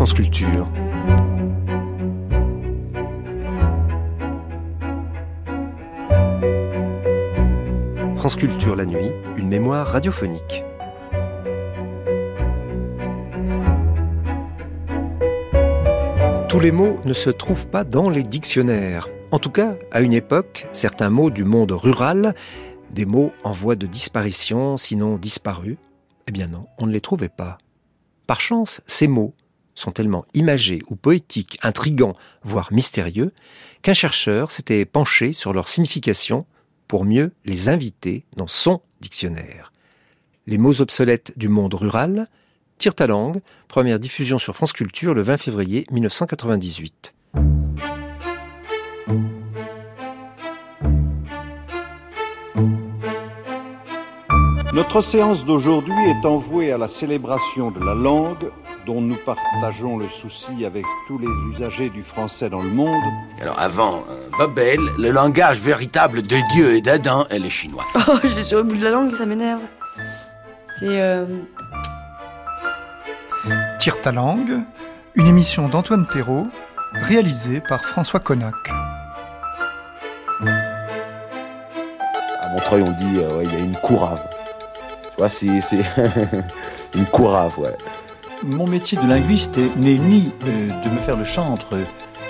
France Culture. France Culture la nuit, une mémoire radiophonique. Tous les mots ne se trouvent pas dans les dictionnaires. En tout cas, à une époque, certains mots du monde rural, des mots en voie de disparition, sinon disparus, eh bien non, on ne les trouvait pas. Par chance, ces mots sont tellement imagés ou poétiques, intrigants, voire mystérieux, qu'un chercheur s'était penché sur leur signification pour mieux les inviter dans son dictionnaire. Les mots obsolètes du monde rural, Tire ta langue, première diffusion sur France Culture le 20 février 1998. Notre séance d'aujourd'hui est envouée à la célébration de la langue dont nous partageons le souci avec tous les usagers du français dans le monde. Alors avant euh, Babel, le langage véritable de Dieu et d'Adam est le chinois. Oh, j'ai sur le bout de la langue, ça m'énerve. C'est... Euh... Tire ta langue, une émission d'Antoine Perrault, réalisée par François Connac. À Montreuil, on dit euh, ouais, il y a une courave. Tu vois, c'est c'est une courave, ouais. Mon métier de linguiste n'est ni euh, de me faire le chantre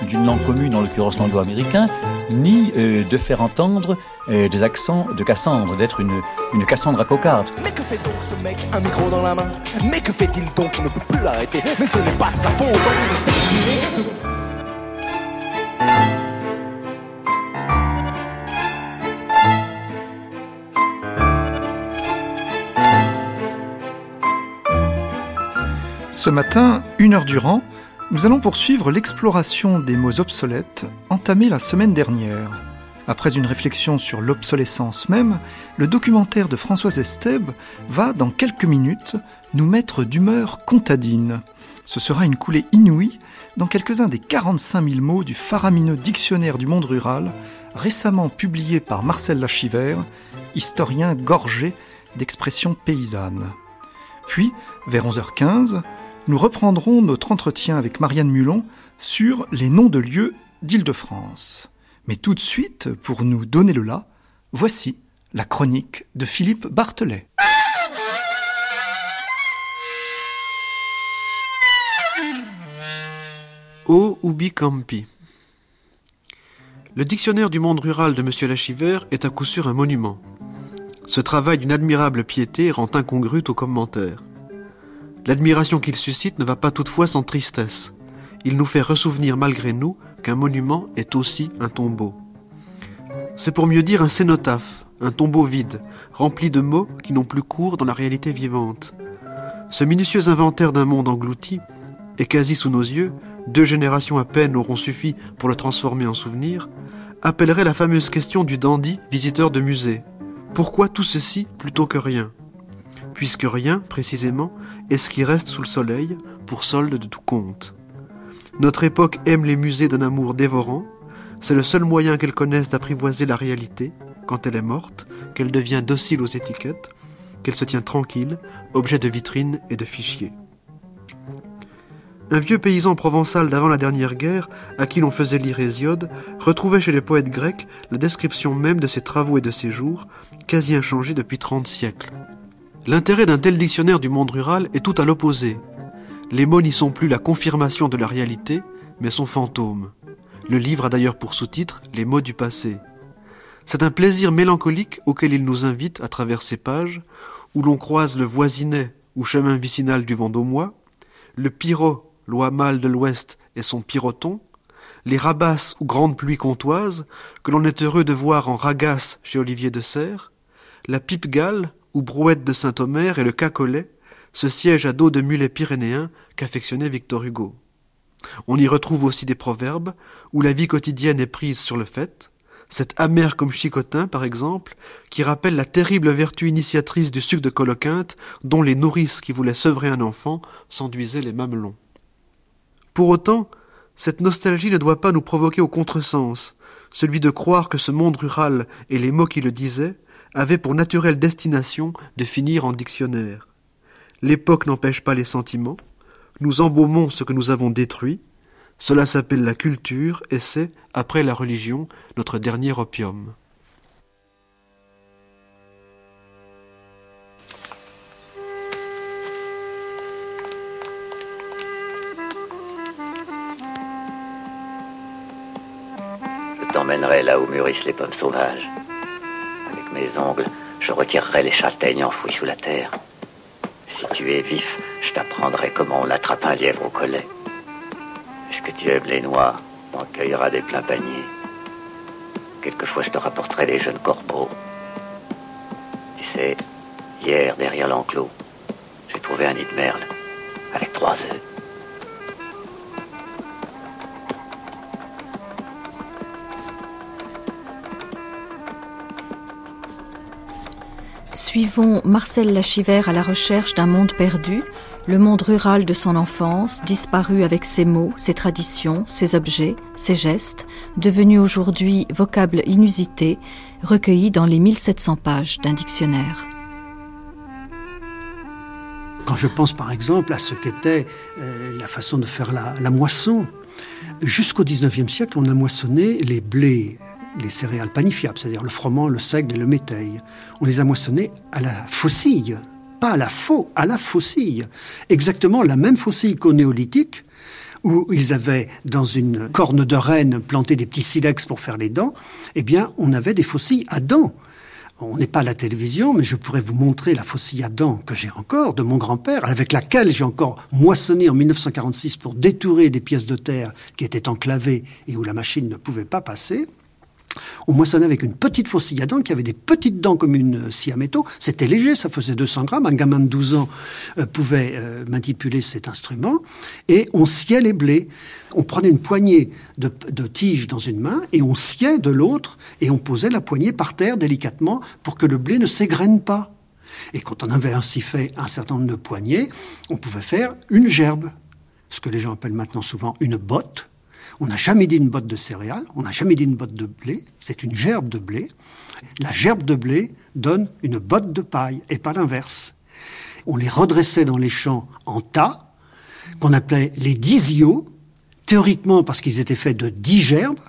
d'une langue commune, en l'occurrence l'anglo-américain, ni euh, de faire entendre euh, des accents de Cassandre, d'être une, Cassandre à cocarde. Mais que fait donc ce mec, un micro dans la main? Mais que fait-il donc? On ne peut plus l'arrêter. Mais ce n'est pas de sa faute, Ce matin, une heure durant, nous allons poursuivre l'exploration des mots obsolètes entamée la semaine dernière. Après une réflexion sur l'obsolescence même, le documentaire de Françoise Estèbe va, dans quelques minutes, nous mettre d'humeur contadine. Ce sera une coulée inouïe dans quelques-uns des 45 000 mots du faramineux dictionnaire du monde rural, récemment publié par Marcel Lachiver, historien gorgé d'expressions paysannes. Puis, vers 11h15, nous reprendrons notre entretien avec Marianne Mulon sur les noms de lieux d'Île-de-France. Mais tout de suite, pour nous donner le là, voici la chronique de Philippe Bartelet. O ubi campi. Le dictionnaire du monde rural de M. Lachiver est à coup sûr un monument. Ce travail d'une admirable piété rend incongru tout commentaire. L'admiration qu'il suscite ne va pas toutefois sans tristesse. Il nous fait ressouvenir malgré nous qu'un monument est aussi un tombeau. C'est pour mieux dire un cénotaphe, un tombeau vide, rempli de mots qui n'ont plus cours dans la réalité vivante. Ce minutieux inventaire d'un monde englouti est quasi sous nos yeux, deux générations à peine auront suffi pour le transformer en souvenir, appellerait la fameuse question du dandy visiteur de musée. Pourquoi tout ceci plutôt que rien? Puisque rien, précisément, est ce qui reste sous le soleil pour solde de tout compte. Notre époque aime les musées d'un amour dévorant, c'est le seul moyen qu'elle connaisse d'apprivoiser la réalité, quand elle est morte, qu'elle devient docile aux étiquettes, qu'elle se tient tranquille, objet de vitrine et de fichiers. Un vieux paysan provençal d'avant la dernière guerre, à qui l'on faisait lire Hésiode, retrouvait chez les poètes grecs la description même de ses travaux et de ses jours, quasi inchangée depuis trente siècles. L'intérêt d'un tel dictionnaire du monde rural est tout à l'opposé. Les mots n'y sont plus la confirmation de la réalité, mais son fantôme. Le livre a d'ailleurs pour sous-titre Les mots du passé. C'est un plaisir mélancolique auquel il nous invite à travers ces pages, où l'on croise le voisinet ou chemin vicinal du Vendômois, le loi mâle de l'Ouest et son pyroton, les rabasses ou grandes pluies comtoises, que l'on est heureux de voir en ragasse chez Olivier de Serres, la pipe gale, où Brouette de Saint-Omer et le Cacolet, ce siège à dos de mulet pyrénéen qu'affectionnait Victor Hugo. On y retrouve aussi des proverbes où la vie quotidienne est prise sur le fait, cet amer comme chicotin par exemple, qui rappelle la terrible vertu initiatrice du sucre de coloquinte dont les nourrices qui voulaient sevrer un enfant s'enduisaient les mamelons. Pour autant, cette nostalgie ne doit pas nous provoquer au contresens, celui de croire que ce monde rural et les mots qui le disaient avait pour naturelle destination de finir en dictionnaire. L'époque n'empêche pas les sentiments. Nous embaumons ce que nous avons détruit. Cela s'appelle la culture et c'est, après la religion, notre dernier opium. Je t'emmènerai là où mûrissent les pommes sauvages. Mes ongles, je retirerai les châtaignes enfouies sous la terre. Si tu es vif, je t'apprendrai comment on attrape un lièvre au collet. Est-ce que tu aimes les noix? T'en cueilleras des pleins paniers. Quelquefois, je te rapporterai des jeunes corbeaux. Tu sais, hier, derrière l'enclos, j'ai trouvé un nid de merle avec trois œufs. Suivons Marcel Lachiver à la recherche d'un monde perdu, le monde rural de son enfance, disparu avec ses mots, ses traditions, ses objets, ses gestes, devenu aujourd'hui vocable inusité, recueilli dans les 1700 pages d'un dictionnaire. Quand je pense par exemple à ce qu'était euh, la façon de faire la, la moisson, jusqu'au 19e siècle, on a moissonné les blés les céréales panifiables, c'est-à-dire le froment, le seigle et le méteil. On les a moissonnés à la faucille, pas à la faux, à la faucille. Exactement la même faucille qu'au néolithique, où ils avaient dans une corne de renne planté des petits silex pour faire les dents, eh bien, on avait des faucilles à dents. On n'est pas à la télévision, mais je pourrais vous montrer la faucille à dents que j'ai encore de mon grand-père, avec laquelle j'ai encore moissonné en 1946 pour détourer des pièces de terre qui étaient enclavées et où la machine ne pouvait pas passer. On moissonnait avec une petite faucille à dents qui avait des petites dents comme une scie à métaux. C'était léger, ça faisait 200 grammes. Un gamin de 12 ans euh, pouvait euh, manipuler cet instrument. Et on sciait les blés. On prenait une poignée de, de tiges dans une main et on sciait de l'autre et on posait la poignée par terre délicatement pour que le blé ne s'égrène pas. Et quand on avait ainsi fait un certain nombre de poignées, on pouvait faire une gerbe. Ce que les gens appellent maintenant souvent une botte on n'a jamais dit une botte de céréales, on n'a jamais dit une botte de blé, c'est une gerbe de blé. La gerbe de blé donne une botte de paille et pas l'inverse. On les redressait dans les champs en tas, qu'on appelait les disios, théoriquement parce qu'ils étaient faits de dix gerbes.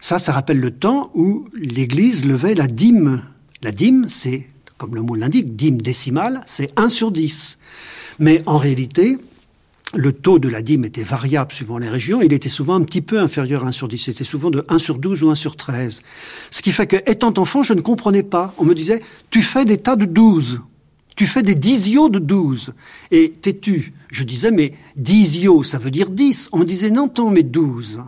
Ça, ça rappelle le temps où l'Église levait la dîme. La dîme, c'est, comme le mot l'indique, dîme décimale, c'est 1 sur 10. Mais en réalité, le taux de la dîme était variable suivant les régions, il était souvent un petit peu inférieur à 1 sur 10, c'était souvent de 1 sur 12 ou 1 sur 13. Ce qui fait que, étant enfant, je ne comprenais pas. On me disait, tu fais des tas de 12, tu fais des disios de 12. Et t'es-tu? Je disais, mais disio, ça veut dire 10. On me disait, non, ton, mais 12.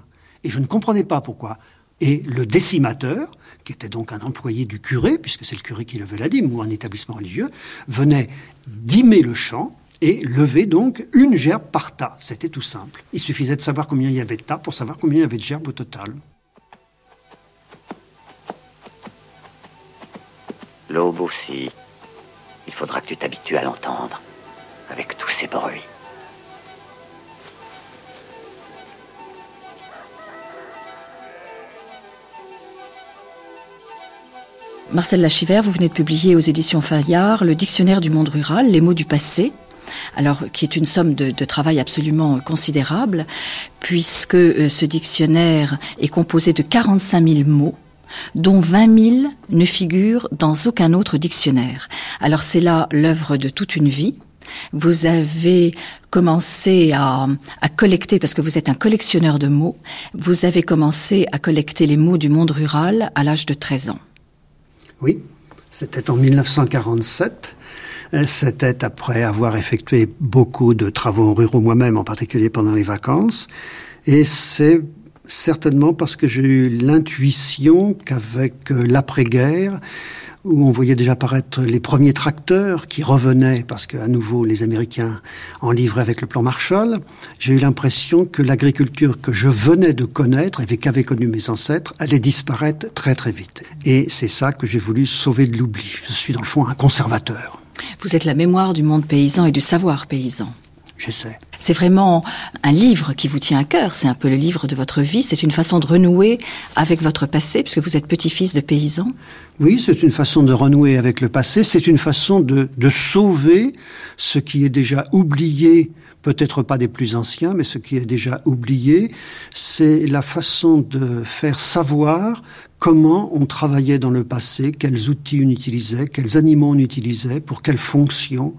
Et je ne comprenais pas pourquoi. Et le décimateur, qui était donc un employé du curé, puisque c'est le curé qui levait la dîme, ou un établissement religieux, venait dîmer le champ, et lever donc une gerbe par tas. C'était tout simple. Il suffisait de savoir combien il y avait de tas pour savoir combien il y avait de gerbes au total. L'aube aussi. Il faudra que tu t'habitues à l'entendre, avec tous ces bruits. Marcel Lachiver, vous venez de publier aux éditions Fayard le Dictionnaire du monde rural, les mots du passé, alors qui est une somme de, travail absolument considérable, puisque euh, ce dictionnaire est composé de 45 000 mots dont 20 000 ne figurent dans aucun autre dictionnaire. Alors c'est là l'œuvre de toute une vie. Vous avez commencé à, collecter, parce que vous êtes un collectionneur de mots, vous avez commencé à collecter les mots du monde rural à l'âge de 13 ans. Oui, c'était en 1947. C'était après avoir effectué beaucoup de travaux ruraux moi-même, en particulier pendant les vacances. Et c'est certainement parce que j'ai eu l'intuition qu'avec l'après-guerre, où on voyait déjà apparaître les premiers tracteurs qui revenaient, parce qu'à nouveau les Américains en livraient avec le plan Marshall, j'ai eu l'impression que l'agriculture que je venais de connaître et qu'avaient connu mes ancêtres allait disparaître très très vite. Et c'est ça que j'ai voulu sauver de l'oubli. Je suis dans le fond un conservateur. Vous êtes la mémoire du monde paysan et du savoir paysan. Je sais. C'est vraiment un livre qui vous tient à cœur, c'est un peu le livre de votre vie, c'est une façon de renouer avec votre passé, puisque vous êtes petit-fils de paysan. Oui, c'est une façon de renouer avec le passé, c'est une façon de, de sauver ce qui est déjà oublié, peut-être pas des plus anciens, mais ce qui est déjà oublié, c'est la façon de faire savoir comment on travaillait dans le passé, quels outils on utilisait, quels animaux on utilisait, pour quelles fonctions,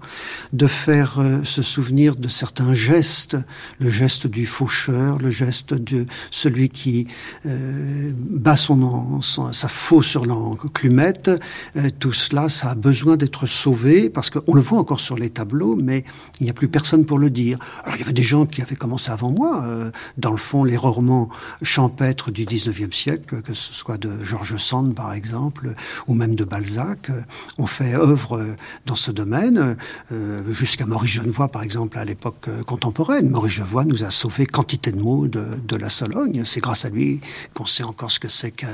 de faire euh, se souvenir de certains gestes, le geste du faucheur, le geste de celui qui euh, bat son, sa faux sur l'enclumette, euh, tout cela, ça a besoin d'être sauvé, parce qu'on le voit encore sur les tableaux, mais il n'y a plus personne pour le dire. Alors il y avait des gens qui avaient commencé avant moi, euh, dans le fond, les romans champêtres du 19e siècle, que ce soit de George Sand par exemple, ou même de Balzac, euh, ont fait œuvre euh, dans ce domaine, euh, jusqu'à Maurice Genevoix par exemple à l'époque contemporaine. Maurice Genevoix nous a sauvé quantité de mots de, de la Sologne. C'est grâce à lui qu'on sait encore ce que c'est qu'un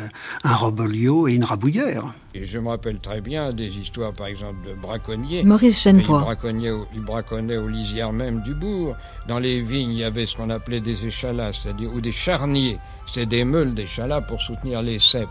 robolio et une rabouillère. Et je me rappelle très bien des histoires, par exemple, de braconniers. Maurice Genevoix. Ils braconnaient, au, ils braconnaient aux lisières même du bourg. Dans les vignes, il y avait ce qu'on appelait des échalas, c'est-à-dire ou des charniers. C'était des meules d'échalas pour soutenir les cèpes.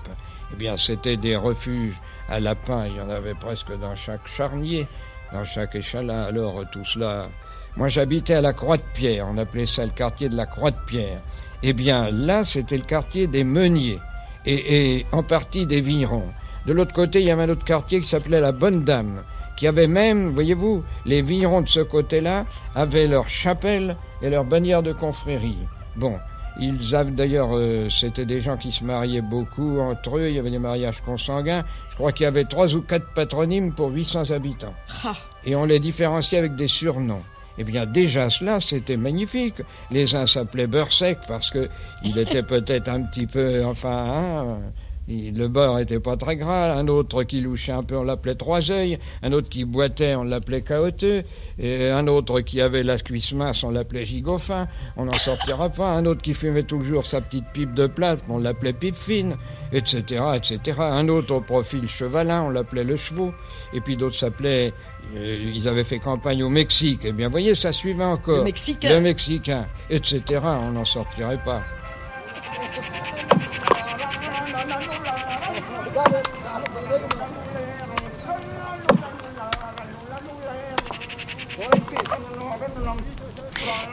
Eh bien, c'était des refuges à lapins. Il y en avait presque dans chaque charnier, dans chaque échalas. Alors, tout cela. Moi, j'habitais à la Croix-de-Pierre. On appelait ça le quartier de la Croix-de-Pierre. Eh bien, là, c'était le quartier des meuniers et, et en partie des vignerons. De l'autre côté, il y avait un autre quartier qui s'appelait la Bonne Dame, qui avait même, voyez-vous, les vignerons de ce côté-là avaient leur chapelle et leur bannière de confrérie. Bon, ils avaient d'ailleurs, euh, c'était des gens qui se mariaient beaucoup entre eux, il y avait des mariages consanguins. Je crois qu'il y avait trois ou quatre patronymes pour 800 habitants. Ah. Et on les différenciait avec des surnoms. Eh bien, déjà cela, c'était magnifique. Les uns s'appelaient beurre sec parce que il était peut-être un petit peu, enfin, hein, le beurre était pas très gras, un autre qui louchait un peu, on l'appelait trois œils, un autre qui boitait, on l'appelait caoteux, et un autre qui avait la cuisse mince, on l'appelait gigofin, on n'en sortira pas, un autre qui fumait toujours sa petite pipe de plate, on l'appelait pipe fine, etc., etc. Un autre au profil chevalin, on l'appelait le chevaux, et puis d'autres s'appelaient, euh, ils avaient fait campagne au Mexique, eh bien, voyez, ça suivait encore. Le Mexicain. Le Mexicain, etc., on n'en sortirait pas.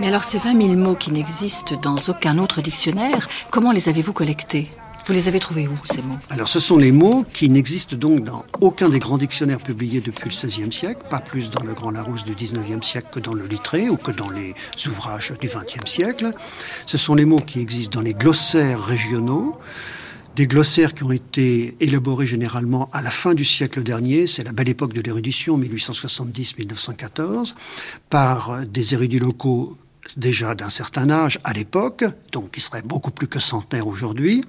Mais alors ces 20 000 mots qui n'existent dans aucun autre dictionnaire, comment les avez-vous collectés? Vous les avez trouvés où ces mots? Alors ce sont les mots qui n'existent donc dans aucun des grands dictionnaires publiés depuis le XVIe siècle, pas plus dans le Grand Larousse du XIXe siècle que dans le Littré ou que dans les ouvrages du XXe siècle. Ce sont les mots qui existent dans les glossaires régionaux, des glossaires qui ont été élaborés généralement à la fin du siècle dernier, c'est la belle époque de l'érudition, 1870-1914, par des érudits locaux déjà d'un certain âge à l'époque, donc qui seraient beaucoup plus que centenaires aujourd'hui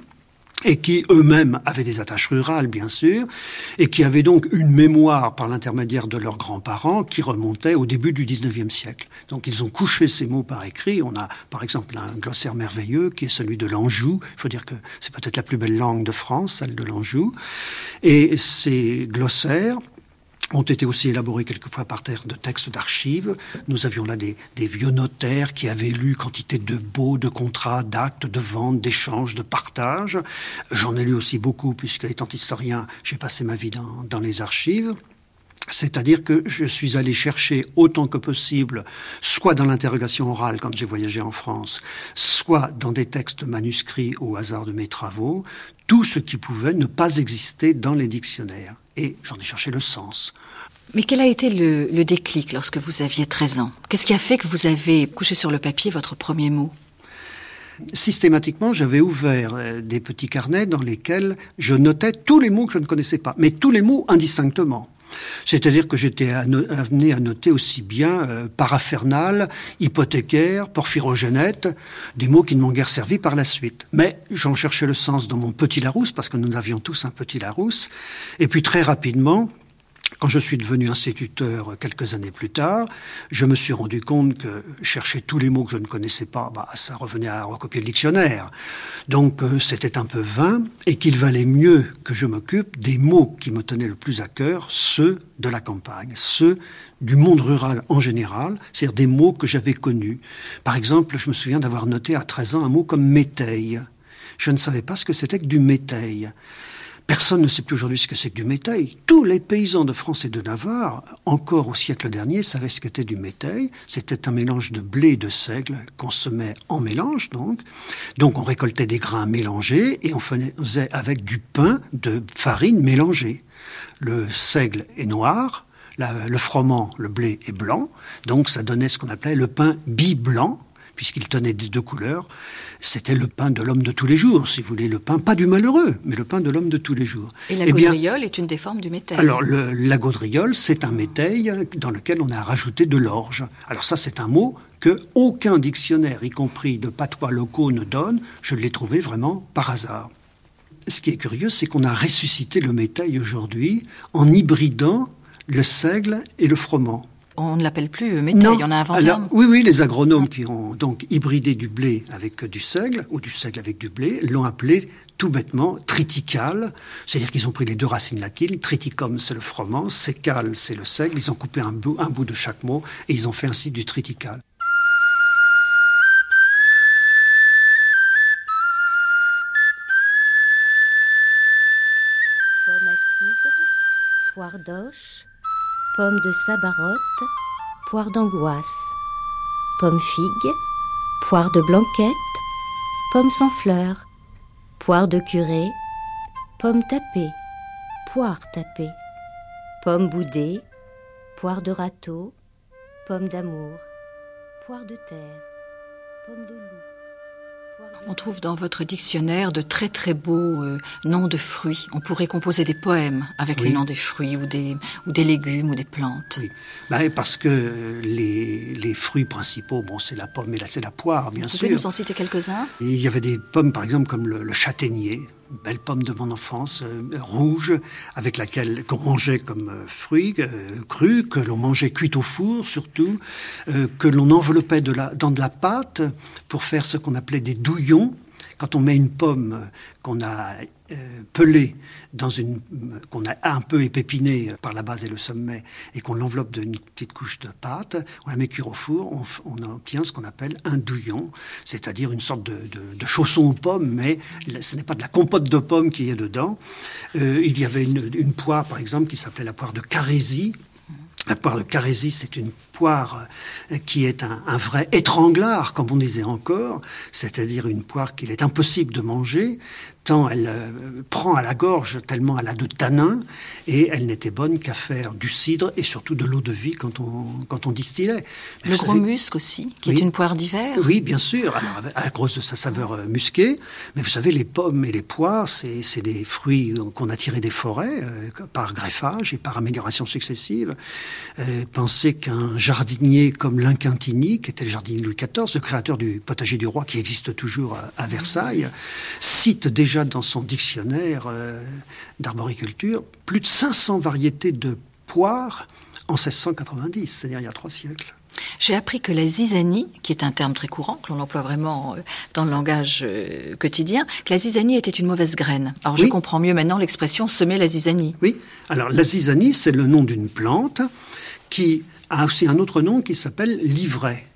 et qui eux-mêmes avaient des attaches rurales, bien sûr, et qui avaient donc une mémoire par l'intermédiaire de leurs grands-parents qui remontait au début du XIXe siècle. Donc ils ont couché ces mots par écrit. On a, par exemple, un glossaire merveilleux qui est celui de l'Anjou. Il faut dire que c'est peut-être la plus belle langue de France, celle de l'Anjou. Et ces glossaires ont été aussi élaborés quelquefois par terre de textes d'archives. Nous avions là des, vieux notaires qui avaient lu quantité de baux, de contrats, d'actes, de vente, d'échanges, de partage. J'en ai lu aussi beaucoup, puisque étant historien, j'ai passé ma vie dans, dans les archives. C'est-à-dire que je suis allé chercher autant que possible, soit dans l'interrogation orale quand j'ai voyagé en France, soit dans des textes manuscrits au hasard de mes travaux, tout ce qui pouvait ne pas exister dans les dictionnaires. Et j'en ai cherché le sens. Mais quel a été le, le déclic lorsque vous aviez 13 ans? Qu'est-ce qui a fait que vous avez couché sur le papier votre premier mot? Systématiquement, j'avais ouvert des petits carnets dans lesquels je notais tous les mots que je ne connaissais pas, mais tous les mots indistinctement. C'est-à-dire que j'étais amené à noter aussi bien euh, parafernal, hypothécaire, porphyrogénète, des mots qui ne m'ont guère servi par la suite. Mais j'en cherchais le sens dans mon petit Larousse, parce que nous avions tous un petit Larousse. Et puis très rapidement, Quand je suis devenu instituteur quelques années plus tard, je me suis rendu compte que chercher tous les mots que je ne connaissais pas, bah, ça revenait à recopier le dictionnaire. Donc euh, c'était un peu vain et qu'il valait mieux que je m'occupe des mots qui me tenaient le plus à cœur, ceux de la campagne, ceux du monde rural en général, c'est-à-dire des mots que j'avais connus. Par exemple, je me souviens d'avoir noté à 13 ans un mot comme métail. Je ne savais pas ce que c'était que du métail. Personne ne sait plus aujourd'hui ce que c'est que du métail. Tous les paysans de France et de Navarre, encore au siècle dernier, savaient ce qu'était du métail. C'était un mélange de blé et de seigle qu'on semait en mélange, donc. Donc on récoltait des grains mélangés et on faisait avec du pain de farine mélangée. Le seigle est noir, le froment, le blé est blanc, donc ça donnait ce qu'on appelait le pain bi-blanc, puisqu'il tenait des deux couleurs. C'était le pain de l'homme de tous les jours, si vous voulez, le pain pas du malheureux, mais le pain de l'homme de tous les jours. Et la eh gaudriole est une des formes du métail. Alors la gaudriole, c'est un métail dans lequel on a rajouté de l'orge. Alors ça, c'est un mot que aucun dictionnaire, y compris de patois locaux, ne donne. Je l'ai trouvé vraiment par hasard. Ce qui est curieux, c'est qu'on a ressuscité le métail aujourd'hui en hybridant le seigle et le froment. On ne l'appelle plus métail, il y en a inventé Oui, oui, les agronomes qui ont donc hybridé du blé avec du seigle, ou du seigle avec du blé, l'ont appelé tout bêtement triticale, c'est-à-dire qu'ils ont pris les deux racines latines, triticum c'est le froment, sécal c'est le seigle, ils ont coupé un bout, un bout de chaque mot et ils ont fait ainsi du triticale. Pomme à cidre, poire d'oche, pomme de sabarotte, poire d'angoisse, pomme figue, poire de blanquette, pomme sans fleurs, poire de curé, pomme tapée, poire tapée, pomme boudée, poire de râteau, pomme d'amour, poire de terre, pomme de loup. On trouve dans votre dictionnaire de très très beaux euh, noms de fruits. On pourrait composer des poèmes avec les noms des fruits ou des, ou des légumes ou des plantes. Oui. Bah, parce que les, les, fruits principaux, bon, c'est la pomme et c'est la poire, bien sûr. Vous pouvez nous en citer quelques-uns? Il y avait des pommes, par exemple, comme le, le châtaignier, belle pomme de mon enfance, euh, rouge, avec laquelle qu'on mangeait comme euh, fruit euh, cru, que l'on mangeait cuit au four surtout, que l'on enveloppait dans de la pâte pour faire ce qu'on appelait des douillons. Quand on met une pomme qu'on a euh, pelée dans une qu'on a un peu épépinée par la base et le sommet et qu'on l'enveloppe d'une petite couche de pâte, on la met cuire au four, on, obtient ce qu'on appelle un douillon, c'est-à-dire une sorte de, chausson aux pommes, mais ce n'est pas de la compote de pommes qui est dedans. Euh, il y avait une, une poire, par exemple, qui s'appelait la poire de Carésie, la poire de Carésie, c'est une poire euh, qui est un, vrai étranglard, comme on disait encore, c'est-à-dire une poire qu'il est impossible de manger, tant elle euh, prend à la gorge, tellement elle a de tanins, et elle n'était bonne qu'à faire du cidre et surtout de l'eau de vie quand on, quand on distillait. le gros musc aussi, qui est une poire d'hiver Oui, bien sûr, alors, à cause de sa saveur euh, musquée. Mais vous savez, les pommes et les poires, c'est des fruits qu'on a tirés des forêts par greffage et par amélioration successive. pensez qu'un jardinier comme Lincantini, qui était le jardinier Louis XIV, le créateur du potager du roi qui existe toujours à, Versailles, cite déjà dans son dictionnaire euh, d'arboriculture plus de 500 variétés de poires en 1690, c'est-à-dire il y a trois siècles. J'ai appris que la zizanie, qui est un terme très courant, que l'on emploie vraiment euh, dans le langage euh, quotidien, que la zizanie était une mauvaise graine. Alors je comprends mieux maintenant l'expression semer la zizanie. Oui, alors la zizanie, c'est le nom d'une plante qui a aussi un autre nom qui s'appelle l'ivraie.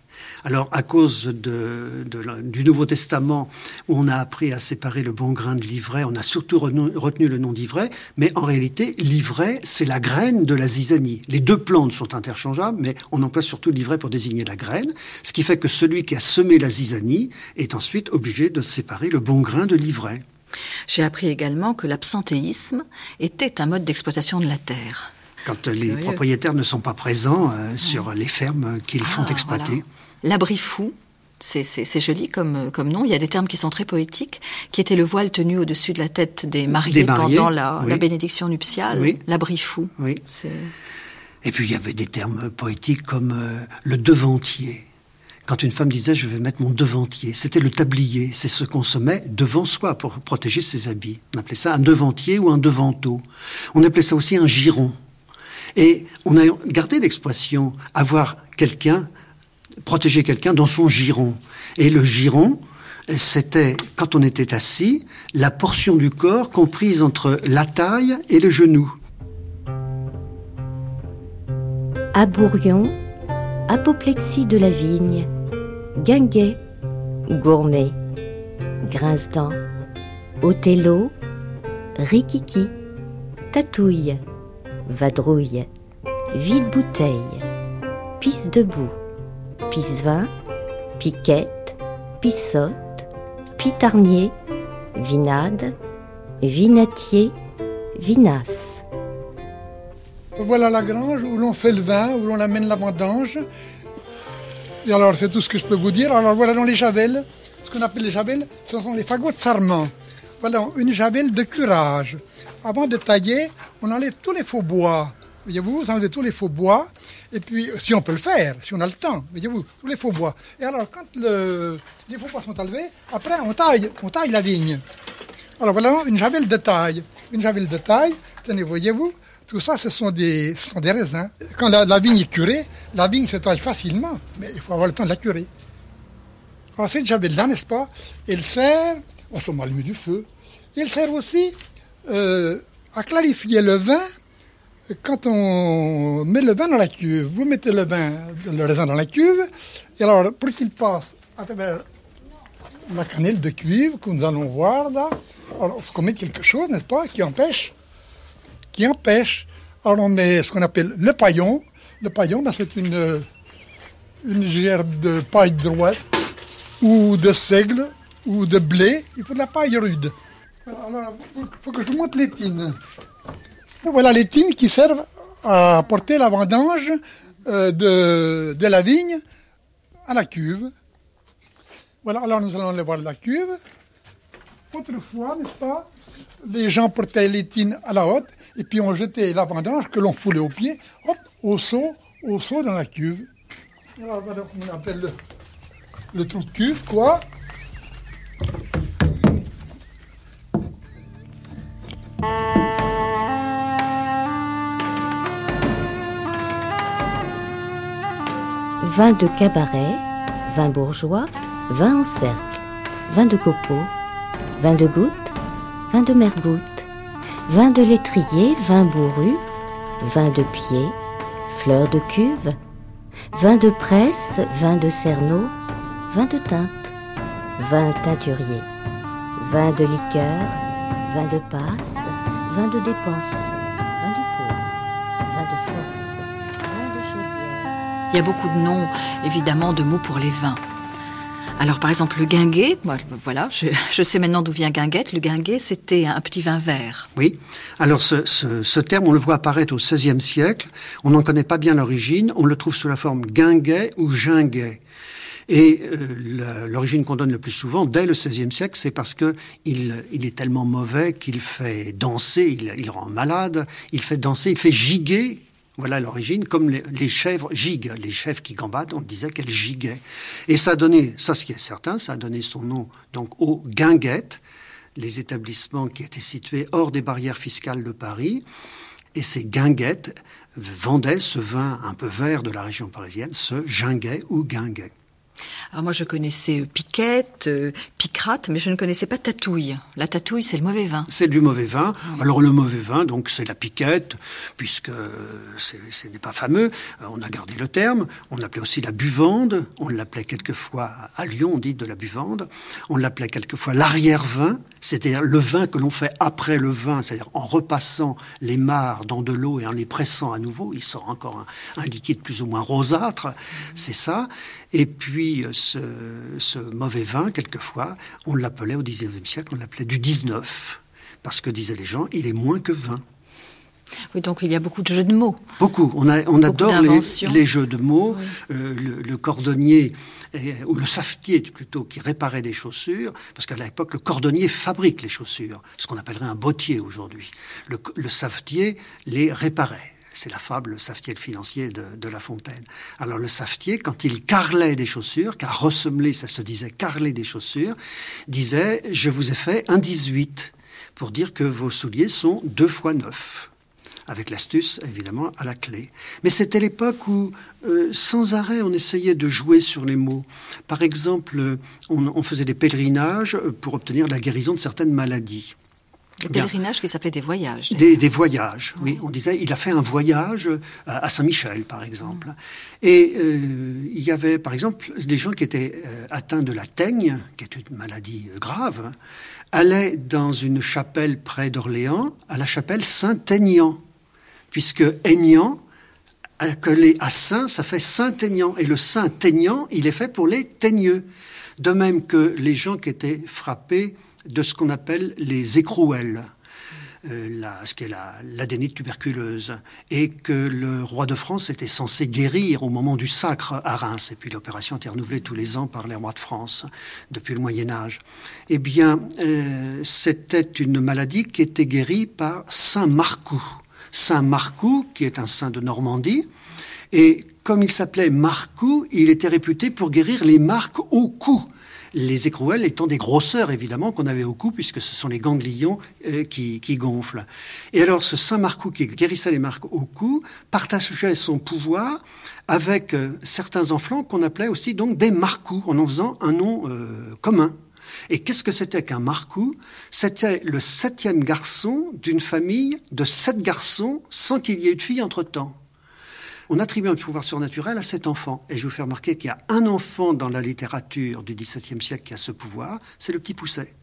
Alors, à cause du Nouveau Testament, où on a appris à séparer le bon grain de l'ivraie, on a surtout retenu, le nom d'ivraie, mais en réalité, l'ivraie, c'est la graine de la zizanie. Les deux plantes sont interchangeables, mais on emploie surtout l'ivraie pour désigner la graine, ce qui fait que celui qui a semé la zizanie est ensuite obligé de séparer le bon grain de l'ivraie. J'ai appris également que l'absentéisme était un mode d'exploitation de la terre quand les propriétaires ne sont pas présents euh, sur les fermes qu'ils font ah, exploiter. L'abri fou, c'est joli comme, comme nom. Il y a des termes qui sont très poétiques, qui étaient le voile tenu au-dessus de la tête des mariés, pendant la, bénédiction nuptiale, l'abri fou. Oui. Et puis il y avait des termes poétiques comme euh, le devantier. Quand une femme disait je vais mettre mon devantier, c'était le tablier, c'est ce qu'on se met devant soi pour protéger ses habits. On appelait ça un devantier ou un devanteau. On appelait ça aussi un giron. Et on a gardé l'expression avoir quelqu'un, protéger quelqu'un dans son giron. Et le giron, c'était, quand on était assis, la portion du corps comprise entre la taille et le genou. Abourion, apoplexie de la vigne, guinguet, gourmet, grince-dents, Othello, rikiki, tatouille, vadrouille, vide bouteille, pisse debout, pisse vin, piquette, pissotte, pitarnier, vinade, vinatier, vinasse. Voilà la grange où l'on fait le vin, où l'on amène la vendange. Et alors, c'est tout ce que je peux vous dire. Alors, voilà dans les javelles, ce qu'on appelle les javelles, ce sont les fagots de sarment. Voilà une javelle de curage. Avant de tailler, on enlève tous les faux bois. Voyez-vous, vous enlevez tous les faux bois. Et puis, si on peut le faire, si on a le temps, voyez-vous, tous les faux bois. Et alors, quand le, les faux bois sont enlevés, après, on taille, on taille la vigne. Alors, voilà une javelle de taille. Une javelle de taille, tenez, voyez-vous, tout ça, ce sont des, ce sont des raisins. Quand la, vigne est curée, la vigne se taille facilement, mais il faut avoir le temps de la curer. Alors, cette javelle-là, n'est-ce pas, elle sert, on se met du feu, elle sert aussi euh, à clarifier le vin quand on met le vin dans la cuve. Vous mettez le vin, le raisin dans la cuve, et alors pour qu'il passe à travers la cannelle de cuivre que nous allons voir là, alors il faut qu'on mette quelque chose, n'est-ce pas, qui empêche, qui empêche. Alors on met ce qu'on appelle le paillon. Le paillon, ben, c'est une, une gerbe de paille droite ou de seigle ou de blé. Il faut de la paille rude. Il faut que je vous montre les tines. Voilà les tines qui servent à porter la vendange euh, de, la vigne à la cuve. Voilà, alors nous allons aller voir la cuve. Autrefois, n'est-ce pas, les gens portaient les tines à la haute et puis on jetait la vendange que l'on foulait au pied, hop, au seau, au seau dans la cuve. Alors voilà on appelle le, le trou de cuve, quoi. 20 de cabaret, vin bourgeois, vin en cercle, vin de copeaux, vin de goutte, vin de mergoutte, vin de lettrier, vin bourru, vin de pied, fleur de cuve, vin de presse, vin de cerneau, vin de teinte, vin teinturier, vin de liqueur, vin de passe, vin de dépense, vin de peau, vin de force, vin de chaudière. Il y a beaucoup de noms, évidemment, de mots pour les vins. Alors, par exemple, le guinguet, voilà, je, sais maintenant d'où vient guinguette. Le guinguet, c'était un petit vin vert. Oui. Alors, ce, ce, terme, on le voit apparaître au XVIe siècle. On n'en connaît pas bien l'origine. On le trouve sous la forme guinguet ou ginguet. Et euh, l'origine qu'on donne le plus souvent, dès le XVIe siècle, c'est parce que il, est tellement mauvais qu'il fait danser, il, rend malade, il fait danser, il fait giguer. Voilà l'origine, comme les, les, chèvres giguent. Les chèvres qui gambadent, on disait qu'elles giguaient. Et ça a donné, ça ce qui est certain, ça a donné son nom donc aux guinguettes, les établissements qui étaient situés hors des barrières fiscales de Paris. Et ces guinguettes vendaient ce vin un peu vert de la région parisienne, ce ginguet ou guinguet. Alors moi, je connaissais euh, Piquette, euh, Picrate, mais je ne connaissais pas Tatouille. La Tatouille, c'est le mauvais vin. C'est du mauvais vin. Alors le mauvais vin, donc c'est la Piquette, puisque ce n'est pas fameux. Euh, on a gardé le terme. On l'appelait aussi la buvande. On l'appelait quelquefois à Lyon, on dit de la buvande. On l'appelait quelquefois l'arrière-vin, c'est-à-dire le vin que l'on fait après le vin, c'est-à-dire en repassant les mares dans de l'eau et en les pressant à nouveau, il sort encore un, un liquide plus ou moins rosâtre. C'est ça. Et puis, ce, ce mauvais vin, quelquefois, on l'appelait au XIXe siècle, on l'appelait du 19, parce que disaient les gens, il est moins que 20. Oui, donc il y a beaucoup de jeux de mots. Beaucoup. On, a, on adore les, jeux de mots. Euh, le, cordonnier, ou le savetier plutôt, qui réparait des chaussures, parce qu'à l'époque, le cordonnier fabrique les chaussures, ce qu'on appellerait un bottier aujourd'hui. Le, le savetier les réparait. C'est la fable Savetier le financier de, La Fontaine. Alors le Savetier, quand il carlait des chaussures, car ressemeler, ça se disait carler des chaussures, disait « je vous ai fait un 18 pour dire que vos souliers sont deux fois neuf ». avec l'astuce évidemment à la clé. Mais c'était l'époque où euh, sans arrêt on essayait de jouer sur les mots. Par exemple, on faisait des pèlerinages pour obtenir la guérison de certaines maladies. Des pèlerinages qui s'appelaient des voyages. Des, des, voyages, oui. On disait, il a fait un voyage à Saint-Michel, par exemple. Et euh, il y avait, par exemple, des gens qui étaient euh, atteints de la teigne, qui est une maladie grave, allaient dans une chapelle près d'Orléans, à la chapelle Saint-Aignan, puisque Aignan, accolé à Saint, ça fait Saint-Aignan. Et le Saint-Aignan, il est fait pour les teigneux. De même que les gens qui étaient frappés de ce qu'on appelle les écrouelles, euh, la, ce qui est l'adénite tuberculeuse, et que le roi de France était censé guérir au moment du sacre à Reims, et puis l'opération était renouvelée tous les ans par les rois de France depuis le Moyen Âge. Eh bien, euh, c'était une maladie qui était guérie par Saint Marcoux. Saint Marcoux, qui est un saint de Normandie, et comme il s'appelait Marcoux, il était réputé pour guérir les marques au cou les écrouelles étant des grosseurs évidemment qu'on avait au cou, puisque ce sont les ganglions euh, qui, gonflent. Et alors ce Saint Marcou qui guérissait les marques au cou partageait son pouvoir avec euh, certains enfants qu'on appelait aussi donc des Marcous, en en faisant un nom euh, commun. Et qu'est-ce que c'était qu'un Marcou? C'était le septième garçon d'une famille de sept garçons sans qu'il y ait eu de fille entre-temps on attribue un pouvoir surnaturel à cet enfant. Et je vous fais remarquer qu'il y a un enfant dans la littérature du XVIIe siècle qui a ce pouvoir, c'est le petit Pousset.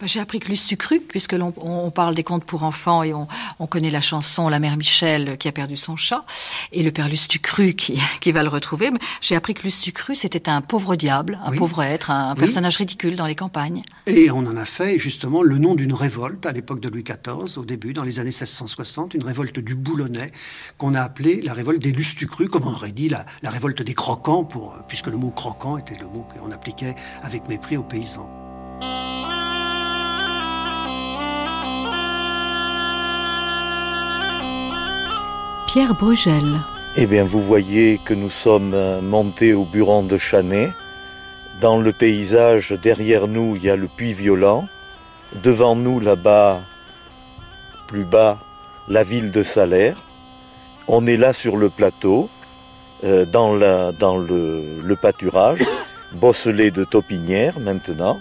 Bah, j'ai appris que Lustucru, puisque l'on on parle des contes pour enfants et on, on, connaît la chanson La mère Michel qui a perdu son chat et le père Lustucru qui, qui va le retrouver. J'ai appris que Lustucru c'était un pauvre diable, un Oui. pauvre être, un Oui. personnage ridicule dans les campagnes. Et on en a fait justement le nom d'une révolte à l'époque de Louis XIV, au début, dans les années 1660, une révolte du Boulonnais, qu'on a appelée la révolte des Lustucrus, comme on aurait dit la, la révolte des croquants, pour, puisque le mot croquant était le mot qu'on appliquait avec mépris aux paysans. Pierre Brugel. Eh bien, vous voyez que nous sommes euh, montés au buron de Chanet. Dans le paysage, derrière nous, il y a le puits violent. Devant nous, là-bas, plus bas, la ville de Salaire. On est là sur le plateau, euh, dans, le pâturage, bosselé de taupinières maintenant.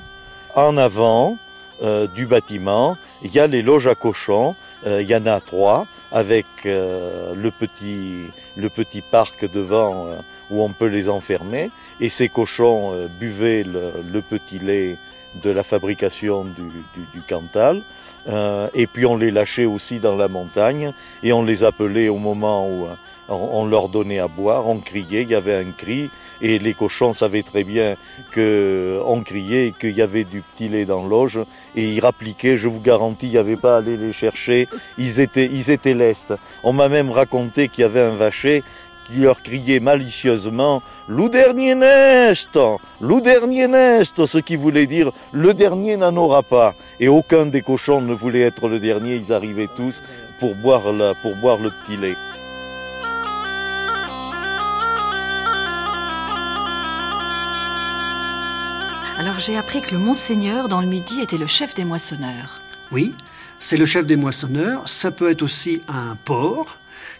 En avant euh, du bâtiment, il y a les loges à cochons. Euh, il y en a trois, avec euh, le, petit, le petit parc devant euh, où on peut les enfermer. Et ces cochons euh, buvaient le, le petit lait de la fabrication du, du, du Cantal. Euh, et puis on les lâchait aussi dans la montagne et on les appelait au moment où euh, on, leur donnait à boire, on criait, il y avait un cri et les cochons savaient très bien que on criait et qu'il y avait du petit lait dans l'auge et ils rappliquaient, je vous garantis, il n'y avait pas à aller les chercher, ils étaient, ils étaient lestes. On m'a même raconté qu'il y avait un vacher qui leur criait malicieusement Lou dernier nest Lou dernier nest ce qui voulait dire le dernier n'en aura pas. Et aucun des cochons ne voulait être le dernier, ils arrivaient tous pour boire le petit lait. J'ai appris que le Monseigneur dans le Midi était le chef des moissonneurs. Oui, c'est le chef des moissonneurs. Ça peut être aussi un port,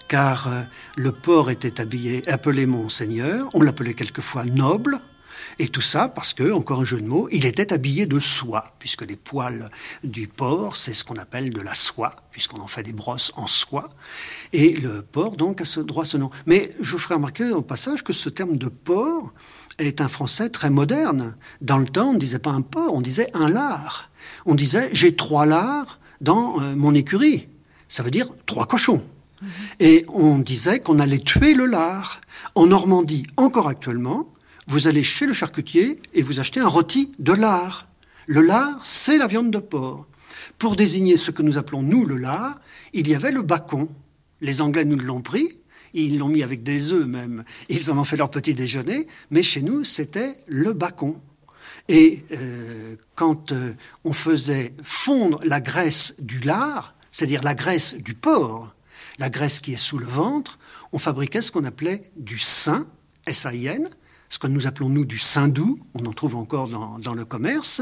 car euh, le port était habillé, appelé Monseigneur. On l'appelait quelquefois noble. Et tout ça parce que, encore un jeu de mots, il était habillé de soie, puisque les poils du porc, c'est ce qu'on appelle de la soie, puisqu'on en fait des brosses en soie. Et le porc, donc, a ce droit ce nom. Mais je vous ferai remarquer au passage que ce terme de porc est un français très moderne. Dans le temps, on ne disait pas un porc, on disait un lard. On disait j'ai trois lards dans euh, mon écurie. Ça veut dire trois cochons. Et on disait qu'on allait tuer le lard. En Normandie, encore actuellement, vous allez chez le charcutier et vous achetez un rôti de lard. Le lard, c'est la viande de porc. Pour désigner ce que nous appelons, nous, le lard, il y avait le bacon. Les Anglais nous l'ont pris, ils l'ont mis avec des œufs même, ils en ont fait leur petit déjeuner, mais chez nous, c'était le bacon. Et euh, quand euh, on faisait fondre la graisse du lard, c'est-à-dire la graisse du porc, la graisse qui est sous le ventre, on fabriquait ce qu'on appelait du sein, S-A-I-N, ce que nous appelons nous du sein doux, on en trouve encore dans, dans le commerce.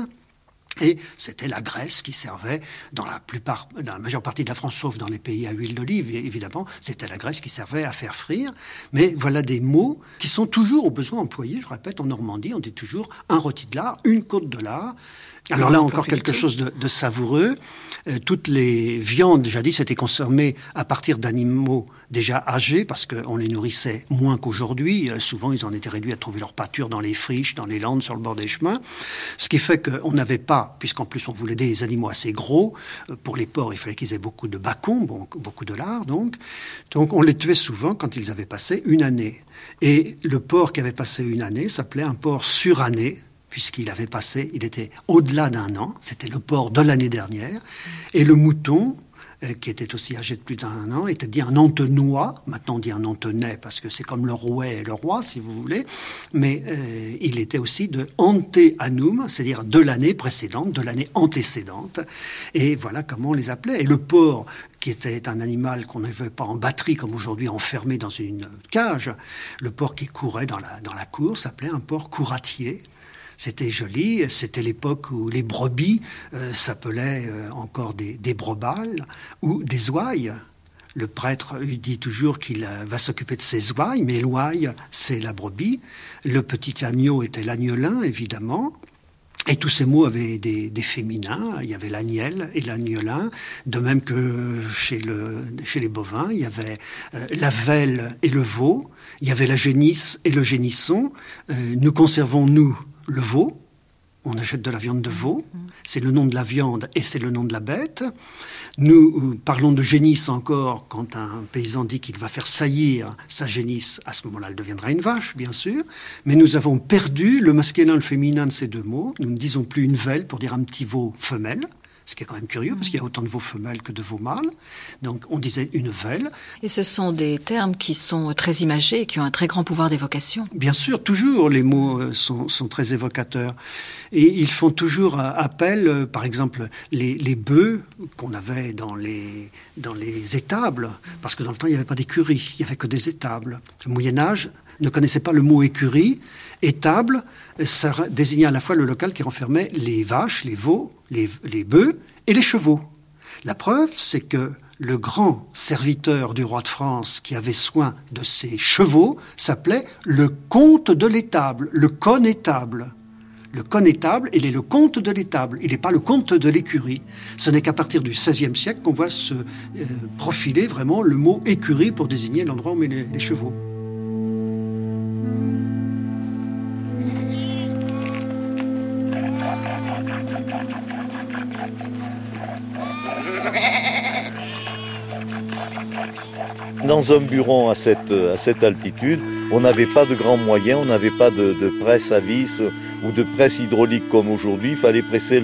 Et c'était la Grèce qui servait dans la plupart, dans la majeure partie de la France, sauf dans les pays à huile d'olive, évidemment, c'était la Grèce qui servait à faire frire. Mais voilà des mots qui sont toujours au besoin employés. Je répète, en Normandie, on dit toujours un rôti de lard, une côte de lard. Alors là, encore quelque chose de, de savoureux. Euh, toutes les viandes, jadis, étaient consommées à partir d'animaux déjà âgés, parce qu'on les nourrissait moins qu'aujourd'hui. Euh, souvent, ils en étaient réduits à trouver leur pâture dans les friches, dans les landes, sur le bord des chemins. Ce qui fait qu'on n'avait pas, puisqu'en plus on voulait des animaux assez gros, euh, pour les porcs, il fallait qu'ils aient beaucoup de bacon, beaucoup de lard, donc. Donc on les tuait souvent quand ils avaient passé une année. Et le porc qui avait passé une année s'appelait un porc suranné, puisqu'il avait passé, il était au-delà d'un an, c'était le porc de l'année dernière, et le mouton, euh, qui était aussi âgé de plus d'un an, était dit un antenois, maintenant on dit un antenais, parce que c'est comme le rouet et le roi, si vous voulez, mais euh, il était aussi de anteanum, c'est-à-dire de l'année précédente, de l'année antécédente, et voilà comment on les appelait. Et le porc, qui était un animal qu'on n'avait pas en batterie comme aujourd'hui enfermé dans une cage, le porc qui courait dans la, dans la cour s'appelait un porc couratier. C'était joli. C'était l'époque où les brebis euh, s'appelaient euh, encore des, des brobales ou des ouailles. Le prêtre lui dit toujours qu'il euh, va s'occuper de ses ouailles, mais l'ouaille, c'est la brebis. Le petit agneau était l'agnelin, évidemment. Et tous ces mots avaient des, féminins. Il y avait l'agnel et l'agnelin, de même que chez les bovins, il y avait la velle et le veau, il y avait la génisse et le génisson. nous conservons, nous, le veau. On achète de la viande de veau. C'est le nom de la viande et c'est le nom de la bête. Nous euh, parlons de génisse encore quand un paysan dit qu'il va faire saillir sa génisse. À ce moment-là, elle deviendra une vache, bien sûr. Mais nous avons perdu le masculin et le féminin de ces deux mots. Nous ne disons plus une velle pour dire un petit veau femelle ce qui est quand même curieux parce qu'il y a autant de veaux femelles que de veaux mâles. Donc on disait une velle. Et ce sont des termes qui sont très imagés, qui ont un très grand pouvoir d'évocation. Bien sûr, toujours les mots euh, sont, sont, très évocateurs. Et ils font toujours euh, appel, euh, par exemple, les, les bœufs qu'on avait dans les, dans les étables, parce que dans le temps il n'y avait pas d'écurie, il n'y avait que des étables. Le Moyen Âge ne connaissait pas le mot écurie. Étable, ça désignait à la fois le local qui renfermait les vaches, les veaux, les, bœufs et les chevaux. La preuve, c'est que le grand serviteur du roi de France qui avait soin de ses chevaux s'appelait le comte de l'étable, le connétable. Le connétable, il est le comte de l'étable, il n'est pas le comte de l'écurie. Ce n'est qu'à partir du XVIe siècle qu'on voit se euh, profiler vraiment le mot écurie pour désigner l'endroit où on les chevaux. Dans un bureau à cette, altitude, on n'avait pas de grands moyens, on n'avait pas de, presse à vis ou de presse hydraulique comme aujourd'hui. Il fallait presser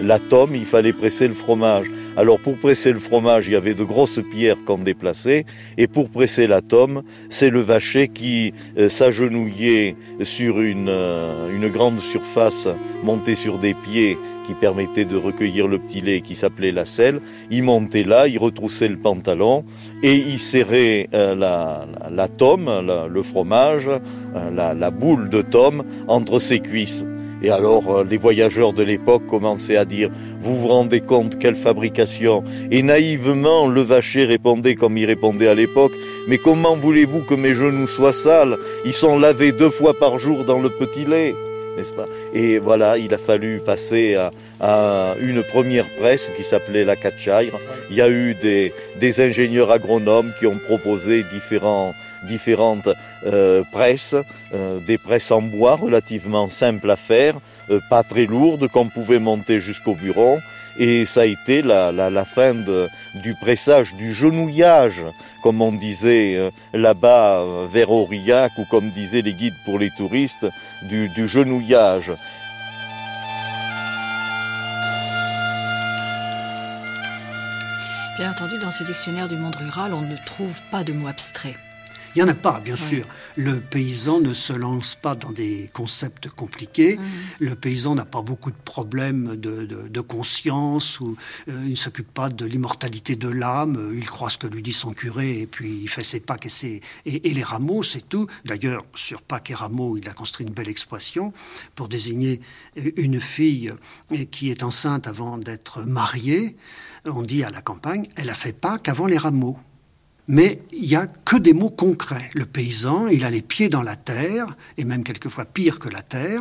l'atome, il fallait presser le fromage. Alors pour presser le fromage, il y avait de grosses pierres qu'on déplaçait, et pour presser l'atome, c'est le vacher qui euh, s'agenouillait sur une, euh, une grande surface montée sur des pieds qui permettait de recueillir le petit lait qui s'appelait la selle. Il montait là, il retroussait le pantalon et il serrait euh, la, la, tome, le fromage, euh, la, la, boule de tome entre ses cuisses. Et alors euh, les voyageurs de l'époque commençaient à dire Vous vous rendez compte quelle fabrication? Et naïvement le vacher répondait comme il répondait à l'époque Mais comment voulez-vous que mes genoux soient sales? Ils sont lavés deux fois par jour dans le petit lait n'est-ce pas? Et voilà, il a fallu passer à, à une première presse qui s'appelait la Catchaire. Il y a eu des, ingénieurs agronomes qui ont proposé différentes euh, presses, euh, des presses en bois relativement simples à faire, euh, pas très lourdes, qu'on pouvait monter jusqu'au bureau. Et ça a été la, fin du pressage, du genouillage, comme on disait là-bas vers Aurillac, ou comme disaient les guides pour les touristes, du genouillage. Bien entendu, dans ce dictionnaire du monde rural, on ne trouve pas de mots abstraits. Il n'y en a pas, bien sûr. Le paysan ne se lance pas dans des concepts compliqués. Mhm. Le paysan n'a pas beaucoup de problèmes de, de- de conscience ou euh, il ne s'occupe pas de l'immortalité de l'âme. Il croit ce que lui dit son curé et puis il fait ses Pâques et, ses- et, et les rameaux, c'est tout. D'ailleurs, sur Pâques et rameaux, il a construit une belle expression pour désigner une fille qui est enceinte avant d'être mariée. On dit à la campagne, elle a fait Pâques avant les rameaux. Mais il n'y a que des mots concrets. Le paysan, il a les pieds dans la terre, et même quelquefois pire que la terre.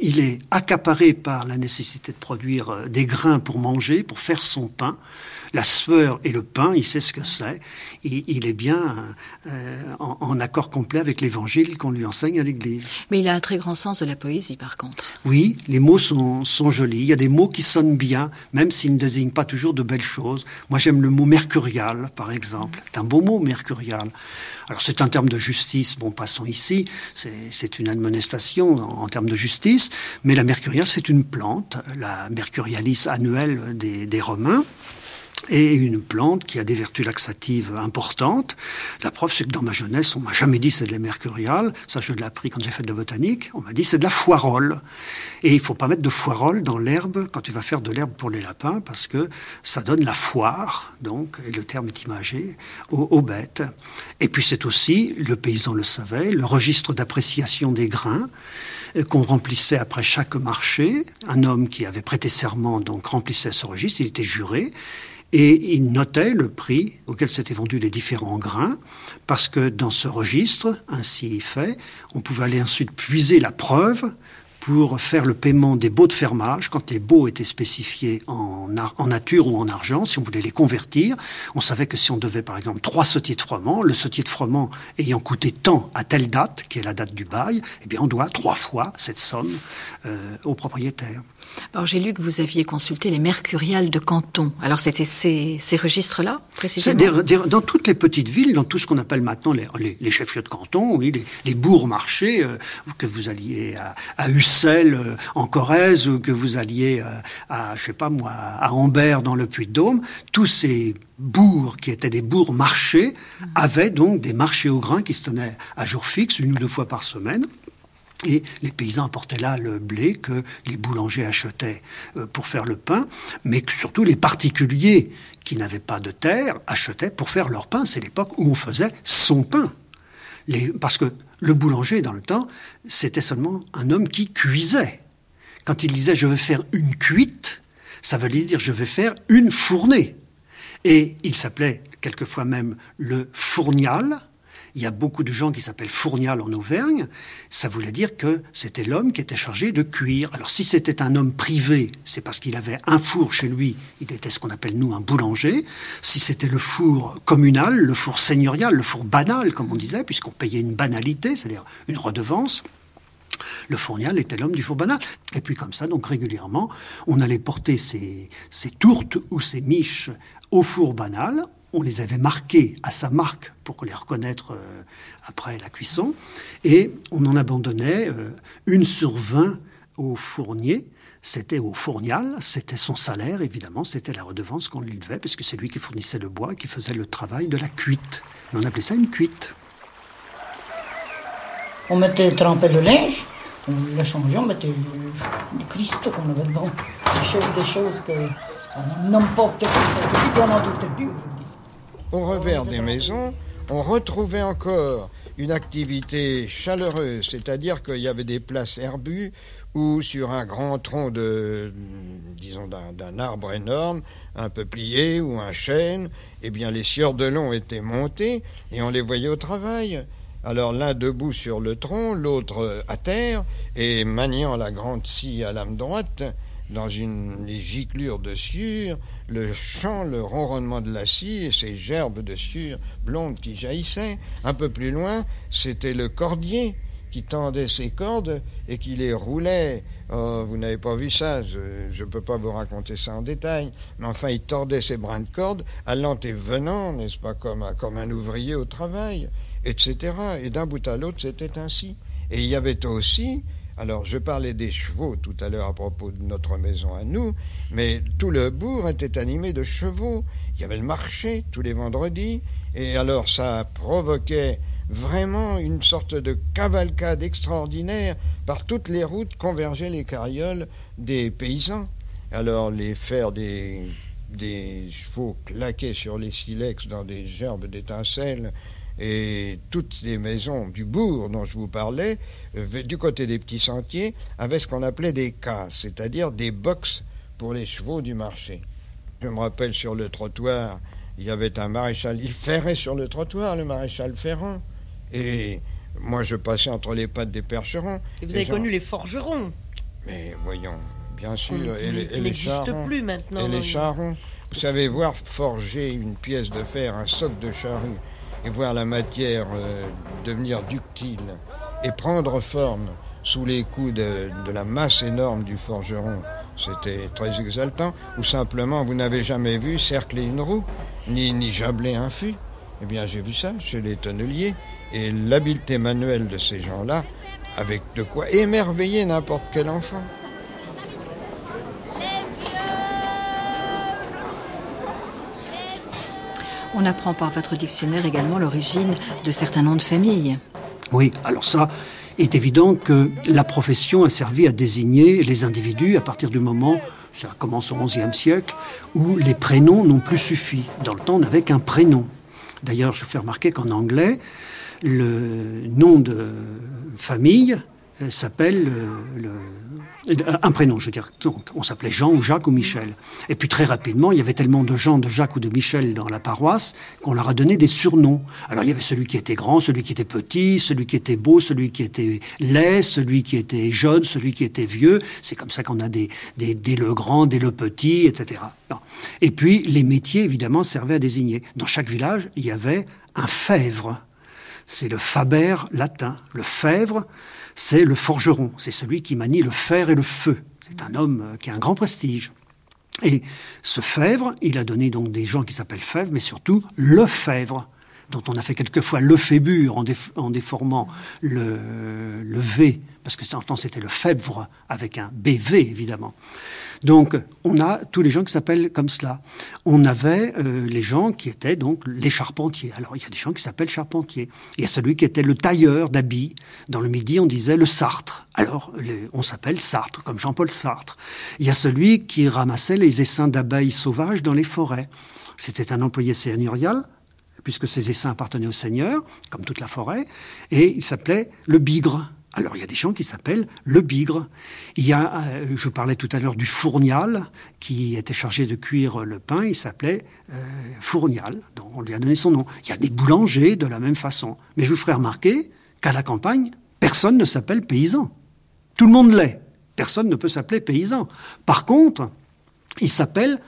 Il est accaparé par la nécessité de produire euh, des grains pour manger, pour faire son pain. La sueur et le pain, il sait ce que c'est. Il, il est bien euh, en, en accord complet avec l'évangile qu'on lui enseigne à l'Église. Mais il a un très grand sens de la poésie, par contre. Oui, les mots sont, sont jolis. Il y a des mots qui sonnent bien, même s'ils ne désignent pas toujours de belles choses. Moi, j'aime le mot mercurial, par exemple. C'est un beau mot, mercurial. Alors, c'est un terme de justice. Bon, passons ici. C'est une admonestation en, en termes de justice. Mais la mercuriale, c'est une plante, la mercurialis annuelle des, des Romains et une plante qui a des vertus laxatives importantes. La preuve, c'est que dans ma jeunesse, on m'a jamais dit c'est de la mercuriale. Ça, je l'ai appris quand j'ai fait de la botanique. On m'a dit c'est de la foirole. Et il faut pas mettre de foirole dans l'herbe quand tu vas faire de l'herbe pour les lapins parce que ça donne la foire, donc, et le terme est imagé, aux, aux bêtes. Et puis c'est aussi, le paysan le savait, le registre d'appréciation des grains euh, qu'on remplissait après chaque marché. Un homme qui avait prêté serment donc remplissait ce registre, il était juré. Et il notait le prix auquel s'étaient vendus les différents grains, parce que dans ce registre, ainsi fait, on pouvait aller ensuite puiser la preuve pour faire le paiement des baux de fermage, quand les baux étaient spécifiés en, nature ou en argent, si on voulait les convertir, on savait que si on devait par exemple trois sautiers de froment, le sautier de froment ayant coûté tant à telle date, qui est la date du bail, eh on doit trois fois cette somme euh, au propriétaire. Alors j'ai lu que vous aviez consulté les mercuriales de Canton. Alors c'était ces, registres-là, précisément dans toutes les petites villes, dans tout ce qu'on appelle maintenant les, chefs-lieux de canton, oui, les, les bourgs-marchés, euh, que vous alliez à, à Ussel euh, en Corrèze ou que vous alliez euh, à, je sais pas moi, à Ambert dans le Puy-de-Dôme, tous ces bourgs qui étaient des bourgs-marchés avaient donc des marchés au grain qui se tenaient à jour fixe, une ou deux fois par semaine. Et les paysans apportaient là le blé que les boulangers achetaient euh, pour faire le pain, mais que surtout les particuliers qui n'avaient pas de terre achetaient pour faire leur pain. C'est l'époque où on faisait son pain. Parce que le boulanger, dans le temps, c'était seulement un homme qui cuisait. Quand il disait je vais faire une cuite, ça veut dire je vais faire une fournée. Et il s'appelait quelquefois même le fournial. Il y a beaucoup de gens qui s'appellent fournial en Auvergne. Ça voulait dire que c'était l'homme qui était chargé de cuire. Alors si c'était un homme privé, c'est parce qu'il avait un four chez lui. Il était ce qu'on appelle nous un boulanger. Si c'était le four communal, le four seigneurial, le four banal, comme on disait, puisqu'on payait une banalité, c'est-à-dire une redevance, le fournial était l'homme du four banal. Et puis comme ça, donc régulièrement, on allait porter ces tourtes ou ces miches au four banal. On les avait marquées à sa marque pour les reconnaître euh, après la cuisson. Et on en abandonnait euh, une sur vingt au fournier. C'était au fournial, c'était son salaire, évidemment, c'était la redevance qu'on lui devait, parce que c'est lui qui fournissait le bois qui faisait le travail de la cuite. On appelait ça une cuite. On mettait tremper le linge, on le changeait, on mettait des cristaux qu'on avait dedans, des choses, des choses que tout de suite, on en doute peut-être plus aujourd'hui. Au revers des maisons, on retrouvait encore une activité chaleureuse, c'est-à-dire qu'il y avait des places herbues où sur un grand tronc d'un, arbre énorme, un peuplier ou un chêne, eh bien les sieurs de long étaient montés et on les voyait au travail. Alors l'un debout sur le tronc, l'autre à terre, et maniant la grande scie à lame droite, dans une les giclures de sueur, le chant, le ronronnement de la scie et ces gerbes de sueur blonde qui jaillissaient. Un peu plus loin, c'était le cordier qui tendait ses cordes et qui les roulait. Oh, vous n'avez pas vu ça, je ne peux pas vous raconter ça en détail, mais enfin il tordait ses brins de corde, allant et venant, n'est-ce pas, comme comme un ouvrier au travail, etc. Et d'un bout à l'autre, c'était ainsi. Et il y avait aussi, alors je parlais des chevaux tout à l'heure à propos de notre maison à nous, mais tout le bourg était animé de chevaux. Il y avait le marché tous les vendredis, et alors ça provoquait vraiment une sorte de cavalcade extraordinaire. Par toutes les routes convergeaient les carrioles des paysans. Alors les fers des, des chevaux claquaient sur les silex dans des gerbes d'étincelles et toutes les maisons du bourg dont je vous parlais, euh, du côté des petits sentiers, avaient ce qu'on appelait des cases, c'est-à-dire des boxes pour les chevaux du marché. Je me rappelle sur le trottoir, il y avait un maréchal, il ferrait sur le trottoir, le maréchal Ferrand. Et moi, je passais entre les pattes des percherons. Et vous avez connu les forgerons Mais voyons, bien sûr. et, les, n'existe plus maintenant. Et les charrons. Vous savez, voir forger une pièce de fer, un soc de charrue, et voir la matière euh, devenir ductile et prendre forme sous les coups de, la masse énorme du forgeron, c'était très exaltant. Ou simplement, vous n'avez jamais vu cercler une roue, ni, ni jabler un fût. Eh bien, j'ai vu ça chez les tonneliers. Et l'habileté manuelle de ces gens-là, avec de quoi émerveiller n'importe quel enfant. On apprend par votre dictionnaire également l'origine de certains noms de famille. Oui, alors ça est évident que la profession a servi à désigner les individus à partir du moment, ça commence au XIe siècle, où les prénoms n'ont plus suffi. Dans le temps, on n'avait qu'un prénom. D'ailleurs, je fais remarquer qu'en anglais, le nom de famille euh, s'appelle euh, un prénom, je veux dire. Donc, on s'appelait Jean ou Jacques ou Michel. Et puis très rapidement, il y avait tellement de Jean, de Jacques ou de Michel dans la paroisse qu'on leur a donné des surnoms. Alors il y avait celui qui était grand, celui qui était petit, celui qui était beau, celui qui était laid, celui qui était jeune, celui qui était vieux. C'est comme ça qu'on a des, des, des, le grand, des le petit, etc. Et puis les métiers, évidemment, servaient à désigner. Dans chaque village, il y avait un fèvre. C'est le faber latin. Le fèvre, c'est le forgeron, c'est celui qui manie le fer et le feu. C'est un homme euh, qui a un grand prestige. Et ce Fèvre, il a donné donc des gens qui s'appellent Fèvre, mais surtout le Fèvre, dont on a fait quelquefois le Fébure en, déformant le, le V, parce que temps c'était le Fèvre avec un BV évidemment. Donc, on a tous les gens qui s'appellent comme cela. On avait euh, les gens qui étaient donc les charpentiers. Alors, il y a des gens qui s'appellent charpentiers. Il y a celui qui était le tailleur d'habits. Dans le Midi, on disait le Sartre. Alors, on s'appelle Sartre, comme Jean-Paul Sartre. Il y a celui qui ramassait les essaims d'abeilles sauvages dans les forêts. C'était un employé seigneurial, puisque ces essaims appartenaient au seigneur, comme toute la forêt, et il s'appelait le bigre. Alors il y a des gens qui s'appellent le bigre. Il y a, euh, je parlais tout à l'heure du fournial, qui était chargé de cuire le pain, il s'appelait euh, fournial, donc on lui a donné son nom. Il y a des boulangers de la même façon. Mais je vous ferai remarquer qu'à la campagne, personne ne s'appelle paysan. Tout le monde l'est. Personne ne peut s'appeler paysan. Par contre, il s'appelle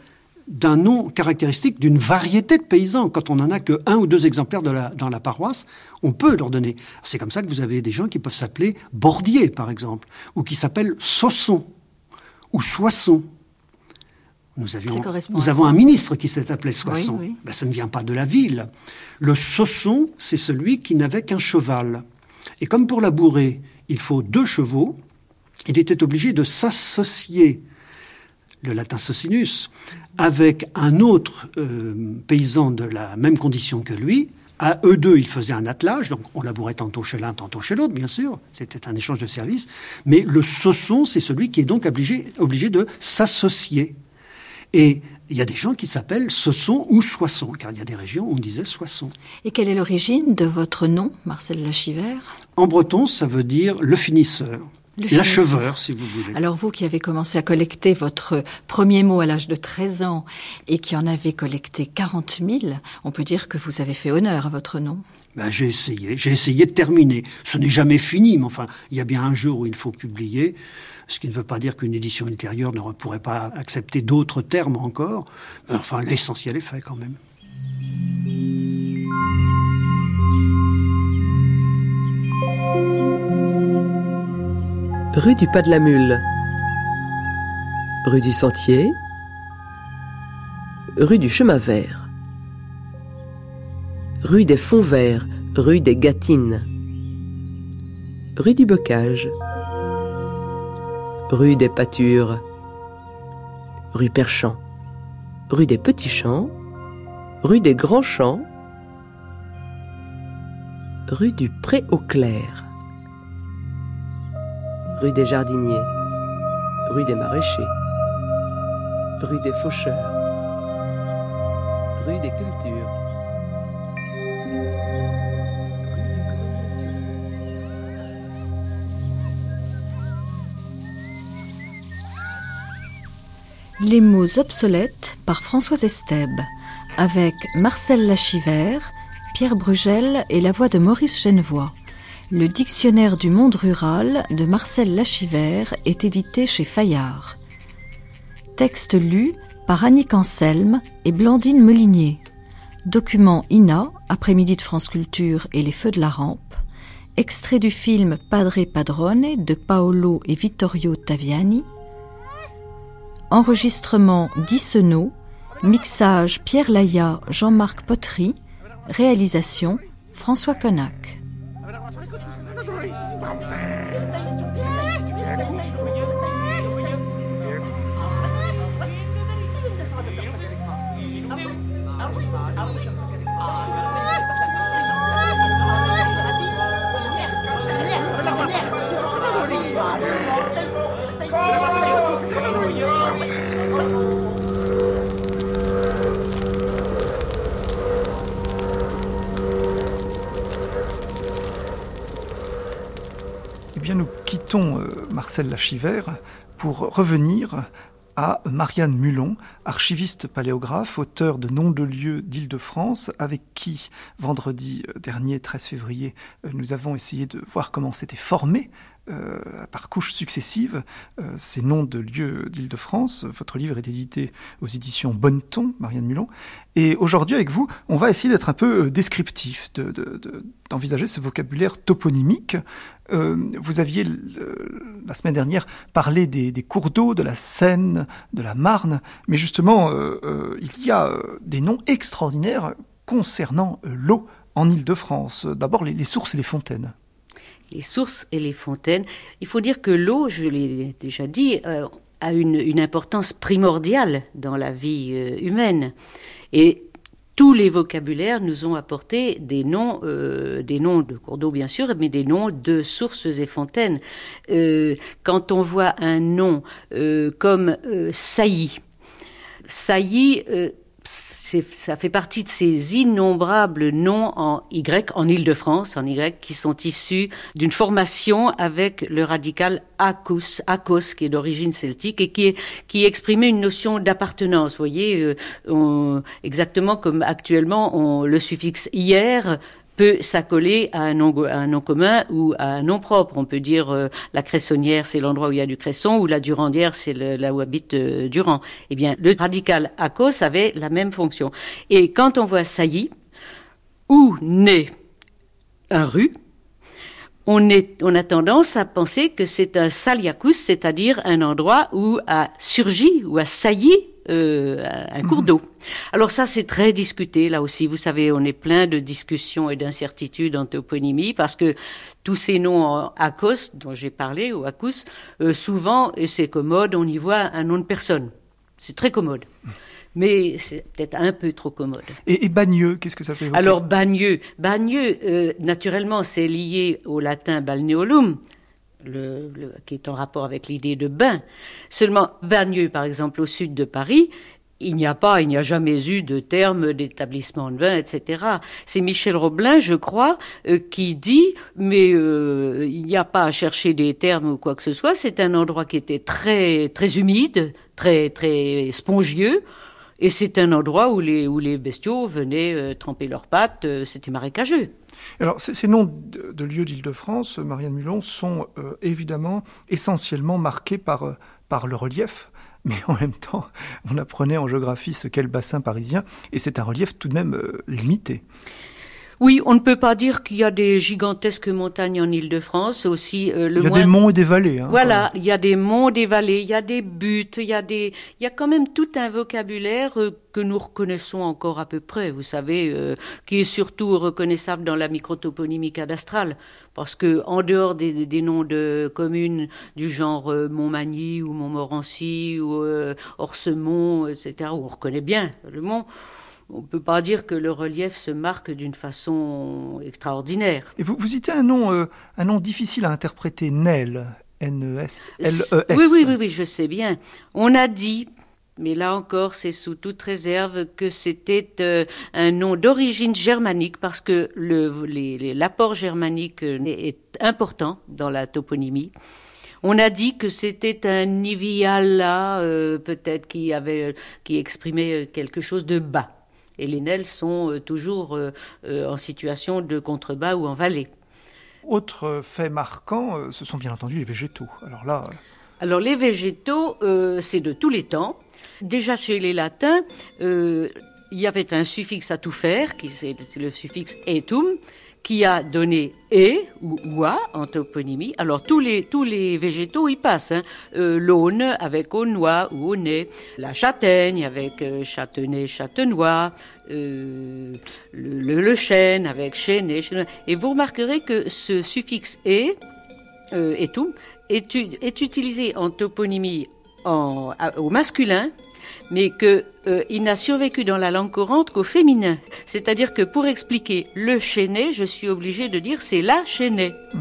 d'un nom caractéristique d'une variété de paysans. Quand on n'en a que un ou deux exemplaires dans la paroisse, on peut leur donner. C'est comme ça que vous avez des gens qui peuvent s'appeler Bordier, par exemple, ou qui s'appellent Sausson ou Soisson. Nous, avions, nous avons un ministre qui s'est appelé Soisson. Ben, ça ne vient pas de la ville. Le Sausson, c'est celui qui n'avait qu'un cheval. Et comme pour labourer, il faut deux chevaux, il était obligé de s'associer le latin socinus, avec un autre euh, paysan de la même condition que lui. À eux deux, ils faisaient un attelage, donc on labourait tantôt chez l'un, tantôt chez l'autre, bien sûr. C'était un échange de services. Mais le sauçon, c'est celui qui est donc obligé, obligé de s'associer. Et il y a des gens qui s'appellent Sausson ou Soisson, car il y a des régions où on disait Soisson. Et quelle est l'origine de votre nom, Marcel Lachivert? En breton, ça veut dire le finisseur. L'acheveur, si vous voulez. Alors vous qui avez commencé à collecter votre premier mot à l'âge de 13 ans et qui en avez collecté 40 000, on peut dire que vous avez fait honneur à votre nom. Ben, j'ai essayé, j'ai essayé de terminer. Ce n'est jamais fini, mais enfin, il y a bien un jour où il faut publier, ce qui ne veut pas dire qu'une édition ultérieure ne pourrait pas accepter d'autres termes encore. enfin, l'essentiel est fait quand même. Rue du Pas de la Mule. Rue du Sentier. Rue du Chemin Vert. Rue des Fonds Verts. Rue des Gâtines. Rue du Bocage. Rue des Pâtures. Rue Perchamp. Rue des Petits Champs. Rue des Grands Champs. rue du Pré au Clair, rue des Jardiniers, rue des Maraîchers, rue des Faucheurs, rue des Cultures. Les mots obsolètes par Françoise Estèbe, avec Marcel Lachivert, Pierre Brugel et la voix de Maurice Genevois. Le dictionnaire du monde rural de Marcel Lachivert est édité chez Fayard. Texte lu par Annick Anselme et Blandine Molinier. Document INA, après-midi de France Culture et les Feux de la Rampe. Extrait du film Padre Padrone de Paolo et Vittorio Taviani. Enregistrement Guy Senot. Mixage Pierre Laya, Jean-Marc Potery. Réalisation François Connac. Quittons euh, Marcel Lachivert pour revenir à Marianne Mulon, archiviste paléographe, auteur de Noms de lieux d'Île-de-France, avec qui, vendredi euh, dernier, 13 février, euh, nous avons essayé de voir comment s'était formé euh, par couches successives euh, ces noms de lieux d'Île-de-France. Votre livre est édité aux éditions Bonneton, Marianne Mulon. Et aujourd'hui, avec vous, on va essayer d'être un peu euh, descriptif, d'envisager de, de, ce vocabulaire toponymique. Vous aviez, la semaine dernière, parlé des, cours d'eau, de la Seine, de la Marne, mais justement, il y a des noms extraordinaires concernant l'eau en Île-de-France. D'abord, les sources et les fontaines les sources et les fontaines. Il faut dire que l'eau, je l'ai déjà dit, euh, a une, importance primordiale dans la vie euh, humaine. Et tous les vocabulaires nous ont apporté des noms, euh, des noms de cours d'eau bien sûr, mais des noms de sources et fontaines. quand on voit un nom comme saillie, saillie ça fait partie de ces innombrables noms en Y, en Île-de-France, en Y, qui sont issus d'une formation avec le radical acus, acos, qui est d'origine celtique et qui, est, qui exprimait une notion d'appartenance. Vous voyez, euh, on, exactement comme actuellement on, le suffixe hier peut s'accoler à un nom, commun ou à un nom propre. On peut dire euh, la cressonnière, c'est l'endroit où il y a du cresson, ou la durandière, c'est là où habite euh, Durand. Eh bien, le radical acos avait la même fonction. Et quand on voit saillie, où naît un rue, on, est, on, a tendance à penser que c'est un saliacus, c'est-à-dire un endroit où a surgi ou a sailli euh, un cours d'eau. Alors ça, c'est très discuté là aussi. Vous savez, on est plein de discussions et d'incertitudes en toponymie parce que tous ces noms à cos dont j'ai parlé ou acus, euh, souvent, et c'est commode, on y voit un nom de personne. C'est très commode. Mais c'est peut-être un peu trop commode. Et, et Bagneux, qu'est-ce que ça fait Alors Bagneux, Bagneux, euh, naturellement, c'est lié au latin balneolum, le, le, qui est en rapport avec l'idée de bain. Seulement, Bagneux, par exemple, au sud de Paris, il n'y a pas, il n'y a jamais eu de terme d'établissement de bain, etc. C'est Michel Roblin, je crois, euh, qui dit, mais euh, il n'y a pas à chercher des termes ou quoi que ce soit. C'est un endroit qui était très très humide, très très spongieux. Et c'est un endroit où les, où les bestiaux venaient euh, tremper leurs pattes, euh, c'était marécageux. Alors, ces noms de, lieux d'Île-de-France, Marianne Mulon, sont euh, évidemment essentiellement marqués par, par le relief. Mais en même temps, on apprenait en géographie ce qu'est le bassin parisien, et c'est un relief tout de même euh, limité. Oui, on ne peut pas dire qu'il y a des gigantesques montagnes en Île-de-France. Aussi, euh, le il y a moins... des monts et des vallées. Hein, voilà, il y a des monts, des vallées, il y a des buttes, il y a des, il y a quand même tout un vocabulaire euh, que nous reconnaissons encore à peu près. Vous savez, euh, qui est surtout reconnaissable dans la microtoponymie cadastrale, parce que en dehors des, des noms de communes du genre euh, Montmagny ou Montmorency ou euh, Orsemont, etc., où on reconnaît bien le mont on ne peut pas dire que le relief se marque d'une façon extraordinaire. Et vous, vous citez un nom, euh, un nom difficile à interpréter, Nel, N-E-S-L-E-S. Oui, oui, oui, oui, je sais bien. On a dit, mais là encore, c'est sous toute réserve que c'était euh, un nom d'origine germanique parce que l'apport germanique euh, est important dans la toponymie. On a dit que c'était un Niviala, euh, peut-être, qui, avait, qui exprimait quelque chose de bas. Et les Nels sont toujours en situation de contrebas ou en vallée. Autre fait marquant, ce sont bien entendu les végétaux. Alors là. Alors les végétaux, c'est de tous les temps. Déjà chez les latins, euh, il y avait un suffixe à tout faire, qui c'est le suffixe etum, qui a donné e ou oua en toponymie. Alors tous les, tous les végétaux y passent. Hein. Euh, l'aune avec aunois ou aunay, la châtaigne avec euh, châtenois, le, le, chêne avec chêne. Et vous remarquerez que ce suffixe e, etum, est, est utilisé en toponymie au masculin, mais qu'il euh, n'a survécu dans la langue courante qu'au féminin. C'est-à-dire que pour expliquer le chêné, je suis obligé de dire c'est la chênée. Mmh.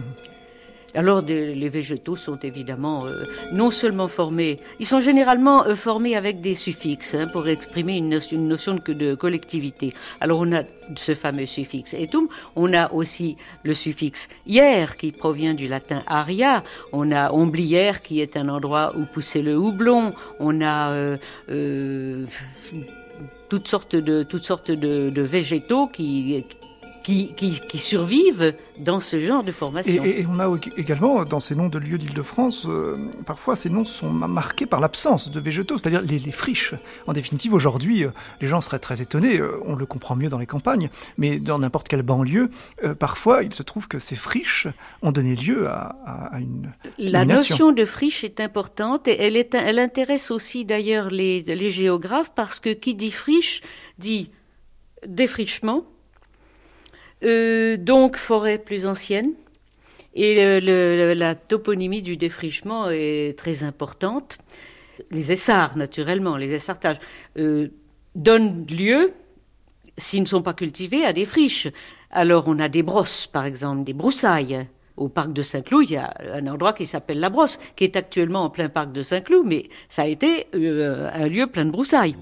Alors les végétaux sont évidemment euh, non seulement formés, ils sont généralement euh, formés avec des suffixes hein, pour exprimer une notion, de, collectivité. Alors on a ce fameux suffixe etum, on a aussi le suffixe hier qui provient du latin aria, on a omblière qui est un endroit où poussait le houblon, on a euh, toutes sortes de toutes sortes de végétaux qui qui, survivent dans ce genre de formation. Et, on a également, dans ces noms de lieux d'Île-de-France, euh, parfois ces noms sont marqués par l'absence de végétaux, c'est-à-dire les, friches. En définitive, aujourd'hui, euh, les gens seraient très étonnés, euh, on le comprend mieux dans les campagnes, mais dans n'importe quelle banlieue, parfois il se trouve que ces friches ont donné lieu à, une... La notion de friche est importante et elle, est, elle intéresse aussi d'ailleurs les, les géographes parce que qui dit friche dit défrichement, euh, donc forêt plus ancienne. Et la toponymie du défrichement est très importante. Les essarts, naturellement, les essartages, euh, donnent lieu, s'ils ne sont pas cultivés, à des friches. Alors on a des brosses, par exemple, des broussailles. Au parc de Saint-Cloud, il y a un endroit qui s'appelle la Brosse, qui est actuellement en plein parc de Saint-Cloud, mais ça a été euh, un lieu plein de broussailles.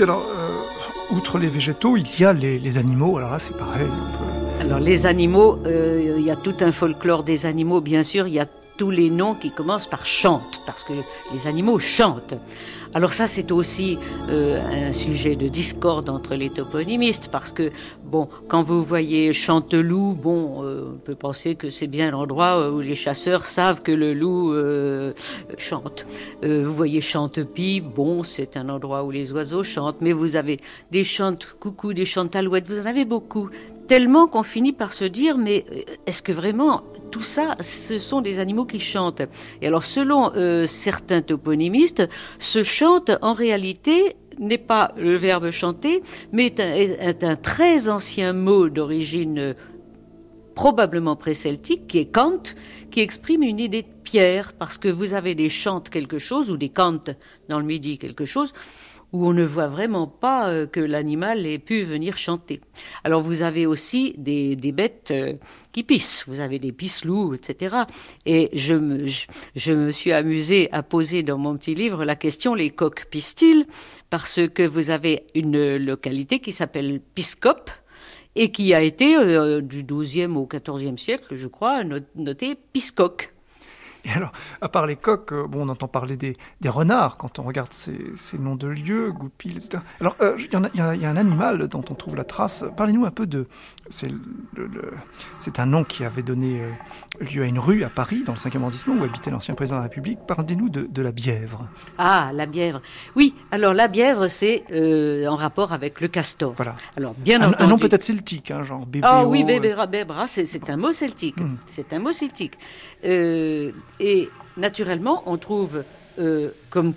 Alors, euh, outre les végétaux, il y a les, animaux. Alors là, c'est pareil. Alors, les animaux, euh, il y a tout un folklore des animaux, bien sûr. Il y a tous les noms qui commencent par chante, parce que les animaux chantent. Alors ça, c'est aussi euh, un sujet de discorde entre les toponymistes, parce que, bon, quand vous voyez Chanteloup, bon, euh, on peut penser que c'est bien l'endroit où les chasseurs savent que le loup euh, chante. vous voyez Chantepie, bon, c'est un endroit où les oiseaux chantent, mais vous avez des chantes coucou, des chantes alouettes, vous en avez beaucoup tellement qu'on finit par se dire mais est-ce que vraiment tout ça ce sont des animaux qui chantent? Et alors selon certains toponymistes, ce chante en réalité n'est pas le verbe chanter, mais est un, très ancien mot d'origine probablement pré-celtique, qui est Kant, qui exprime une idée de pierre, parce que vous avez des chantes quelque chose, ou des cantes dans le midi quelque chose, où on ne voit vraiment pas euh, que l'animal ait pu venir chanter. Alors vous avez aussi des, bêtes euh, qui pissent, vous avez des pisselous, etc. Et je me, je, me suis amusé à poser dans mon petit livre la question les coqs pissent-ils? Parce que vous avez une localité qui s'appelle Piscope, et qui a été euh, du XIIe au XIVe siècle, je crois, noté Piscoque. Et alors, à part les coqs, euh, bon, on entend parler des, des renards quand on regarde ces, ces noms de lieux, Goupil, etc. Alors, euh, il y, y, y, a un animal dont on trouve la trace. Parlez-nous un peu de. C'est un nom qui avait donné euh, lieu à une rue à Paris, dans le 5e arrondissement, où habitait l'ancien président de la République. Parlez-nous de, de, la Bièvre. Ah, la Bièvre. Oui, alors la Bièvre, c'est euh, en rapport avec le castor. Voilà. Alors, bien un, entendu. Un nom peut-être celtique, hein, genre bébé. Ah oui, bébéra, bébra, c'est un mot celtique. Mmh. C'est un mot celtique. Euh, et naturellement, on trouve euh, comme,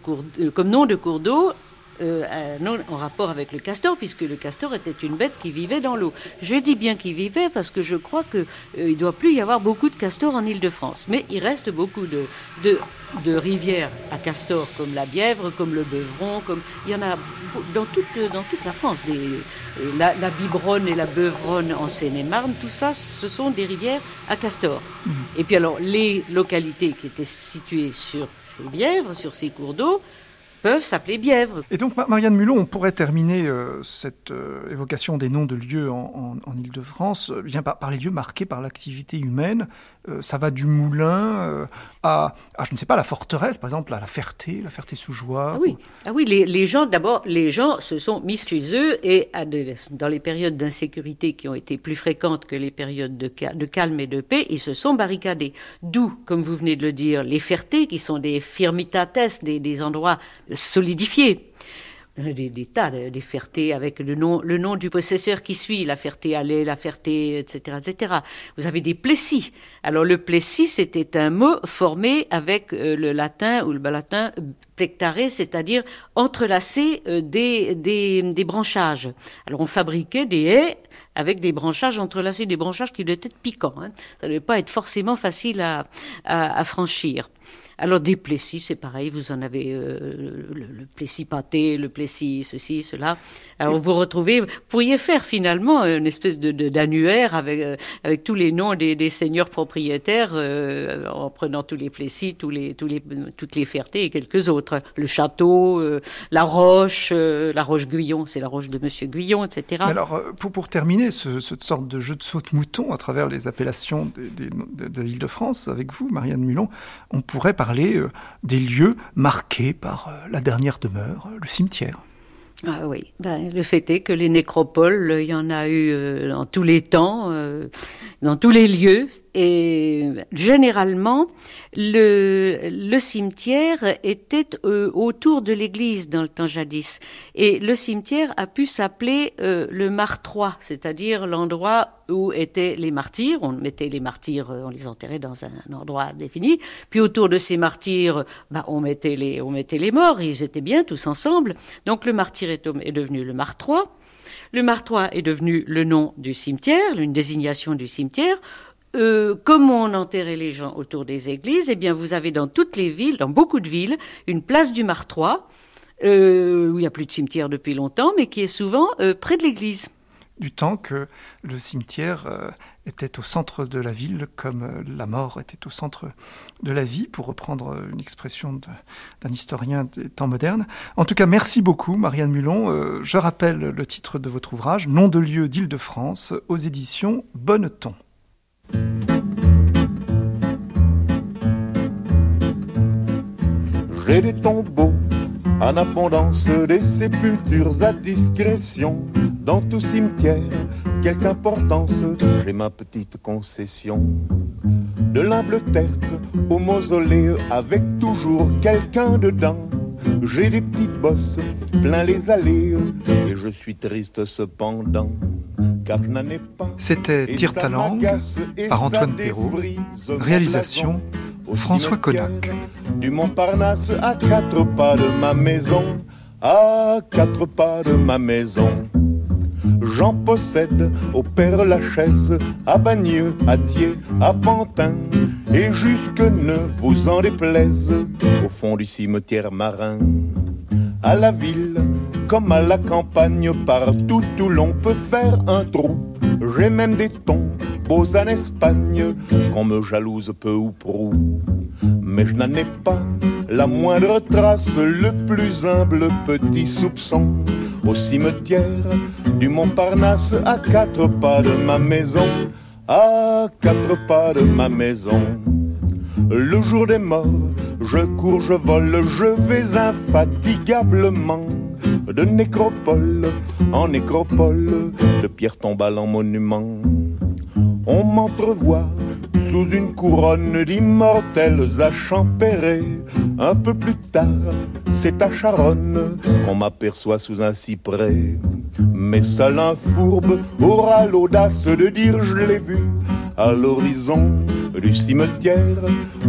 nom de cours d'eau euh, un nom en rapport avec le castor, puisque le castor était une bête qui vivait dans l'eau. Je dis bien qu'il vivait parce que je crois qu'il euh, ne doit plus y avoir beaucoup de castors en Ile-de-France. Mais il reste beaucoup de, de, de, rivières à castor, comme la Bièvre, comme le Beuvron, comme il y en a dans toute, dans toute la France. Des, la, la Biberonne et la Beuvronne en Seine-et-Marne, tout ça, ce sont des rivières à castor. Mmh. Et puis alors, les localités qui étaient situées sur ces bièvres, sur ces cours d'eau, peuvent s'appeler Bièvre. Et donc, Marianne Mulot, on pourrait terminer euh, cette euh, évocation des noms de lieux en, en Ile-de-France euh, bien par, par, les lieux marqués par l'activité humaine. Euh, ça va du moulin euh, à, à, je ne sais pas, la forteresse, par exemple, à la Ferté, la Ferté-sous-Joie. Ah oui, ah oui les, les gens, d'abord, les gens se sont mis chez eux et dans les périodes d'insécurité qui ont été plus fréquentes que les périodes de, de calme et de paix, ils se sont barricadés. D'où, comme vous venez de le dire, les Fertés, qui sont des firmitates, des, des endroits solidifiés des, des, tas, des Ferté avec le nom, le nom du possesseur qui suit, la Ferté allait, la Ferté, etc., etc. Vous avez des plessis. Alors le plessis, c'était un mot formé avec euh, le latin ou le latin plectare, c'est-à-dire entrelacer euh, des, des, des branchages. Alors on fabriquait des haies avec des branchages entrelacés, des branchages qui devaient être piquants. Hein. Ça ne devait pas être forcément facile à, à, à franchir. Alors des plessis, c'est pareil, vous en avez euh, le, le plessis pâté, le plessis ceci, cela. Alors vous retrouvez, vous pourriez faire finalement une espèce de d'annuaire avec euh, avec tous les noms des, des seigneurs propriétaires euh, en prenant tous les plessis, tous les tous les toutes les fertés et quelques autres. Le château, euh, la roche, euh, la roche Guyon, c'est la roche de Monsieur Guyon, etc. Mais alors pour pour terminer ce, cette sorte de jeu de saute-mouton à travers les appellations des, des, de, de l'Île-de-France avec vous, Marianne Mulon, on pourrait parler parler euh, des lieux marqués par euh, la dernière demeure, le cimetière. Ah oui, ben, le fait est que les nécropoles, il y en a eu euh, dans tous les temps, euh, dans tous les lieux, et généralement, le, cimetière était euh, autour de l'église dans le temps jadis. Et le cimetière a pu s'appeler euh, le martroit, c'est-à-dire l'endroit où étaient les martyrs. On mettait les martyrs, on les enterrait dans un, endroit défini. Puis autour de ces martyrs, bah, on, mettait les, on mettait les morts, ils étaient bien tous ensemble. Donc le martyr est, est devenu le martroit. Le martroit est devenu le nom du cimetière, une désignation du cimetière. Euh, comme on enterrait les gens autour des églises, eh bien, vous avez dans toutes les villes, dans beaucoup de villes, une place du Martrois, euh, où il n'y a plus de cimetière depuis longtemps, mais qui est souvent euh, près de l'église. Du temps que le cimetière était au centre de la ville, comme euh, la mort était au centre de la vie, pour reprendre une expression d'un historien des temps modernes. En tout cas, merci beaucoup, Marianne Mulon. Euh, je rappelle le titre de votre ouvrage, Nom de lieu d'Île-de-France, aux éditions Bonneton. En abondance, des sépultures à discrétion. Dans tout cimetière, quelque importance, j'ai ma petite concession. De l'humble tertre au mausolée, avec toujours quelqu'un dedans. J'ai des petites bosses plein les allées, et je suis triste cependant. C'était Tire ta langue par Antoine Perrault, réalisation François Connac. Du Montparnasse à quatre pas de ma maison, à quatre pas de ma maison. J'en possède au Père Lachaise, à Bagneux, à Thiers, à Pantin, et jusque ne vous en déplaise, au fond du cimetière marin. À la ville, comme à la campagne, partout où l'on peut faire un trou. J'ai même des tons beaux en Espagne, qu'on me jalouse peu ou prou. Mais je n'en ai pas la moindre trace, le plus humble petit soupçon. Au cimetière du Montparnasse, à quatre pas de ma maison, à quatre pas de ma maison. Le jour des morts, je cours, je vole, je vais infatigablement de nécropole en nécropole, de pierre tombale en monument. On m'entrevoit sous une couronne d'immortels à. Un peu plus tard, c'est à Charonne qu'on m'aperçoit sous un cyprès. Mais seul un fourbe aura l'audace de dire je l'ai vu à l'horizon du cimetière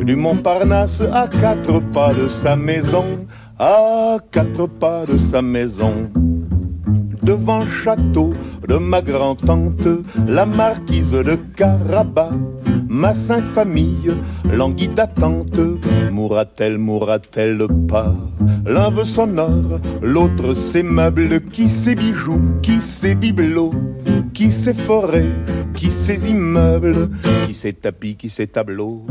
du Montparnasse à quatre pas de sa maison, à quatre pas de sa maison. Devant le château de ma grand-tante, la marquise de Carabas, ma sainte famille languit d'attente, mourra-t-elle, mourra-t-elle pas? L'un veut son or, l'autre ses meubles, qui ses bijoux, qui ses bibelots, qui ses forêts, qui ses immeubles, qui ses tapis, qui ses tableaux?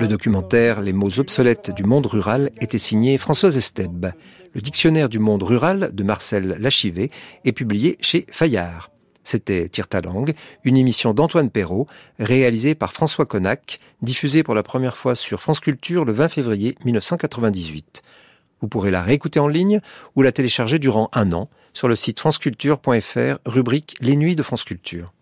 Le documentaire Les mots obsolètes du monde rural était signé Françoise Esteb. Le dictionnaire du monde rural de Marcel Lachivé est publié chez Fayard. C'était Tire ta langue, une émission d'Antoine Perrault, réalisée par François Connac, diffusée pour la première fois sur France Culture le 20 février 1998. Vous pourrez la réécouter en ligne ou la télécharger durant un an sur le site franceculture.fr, rubrique Les Nuits de France Culture.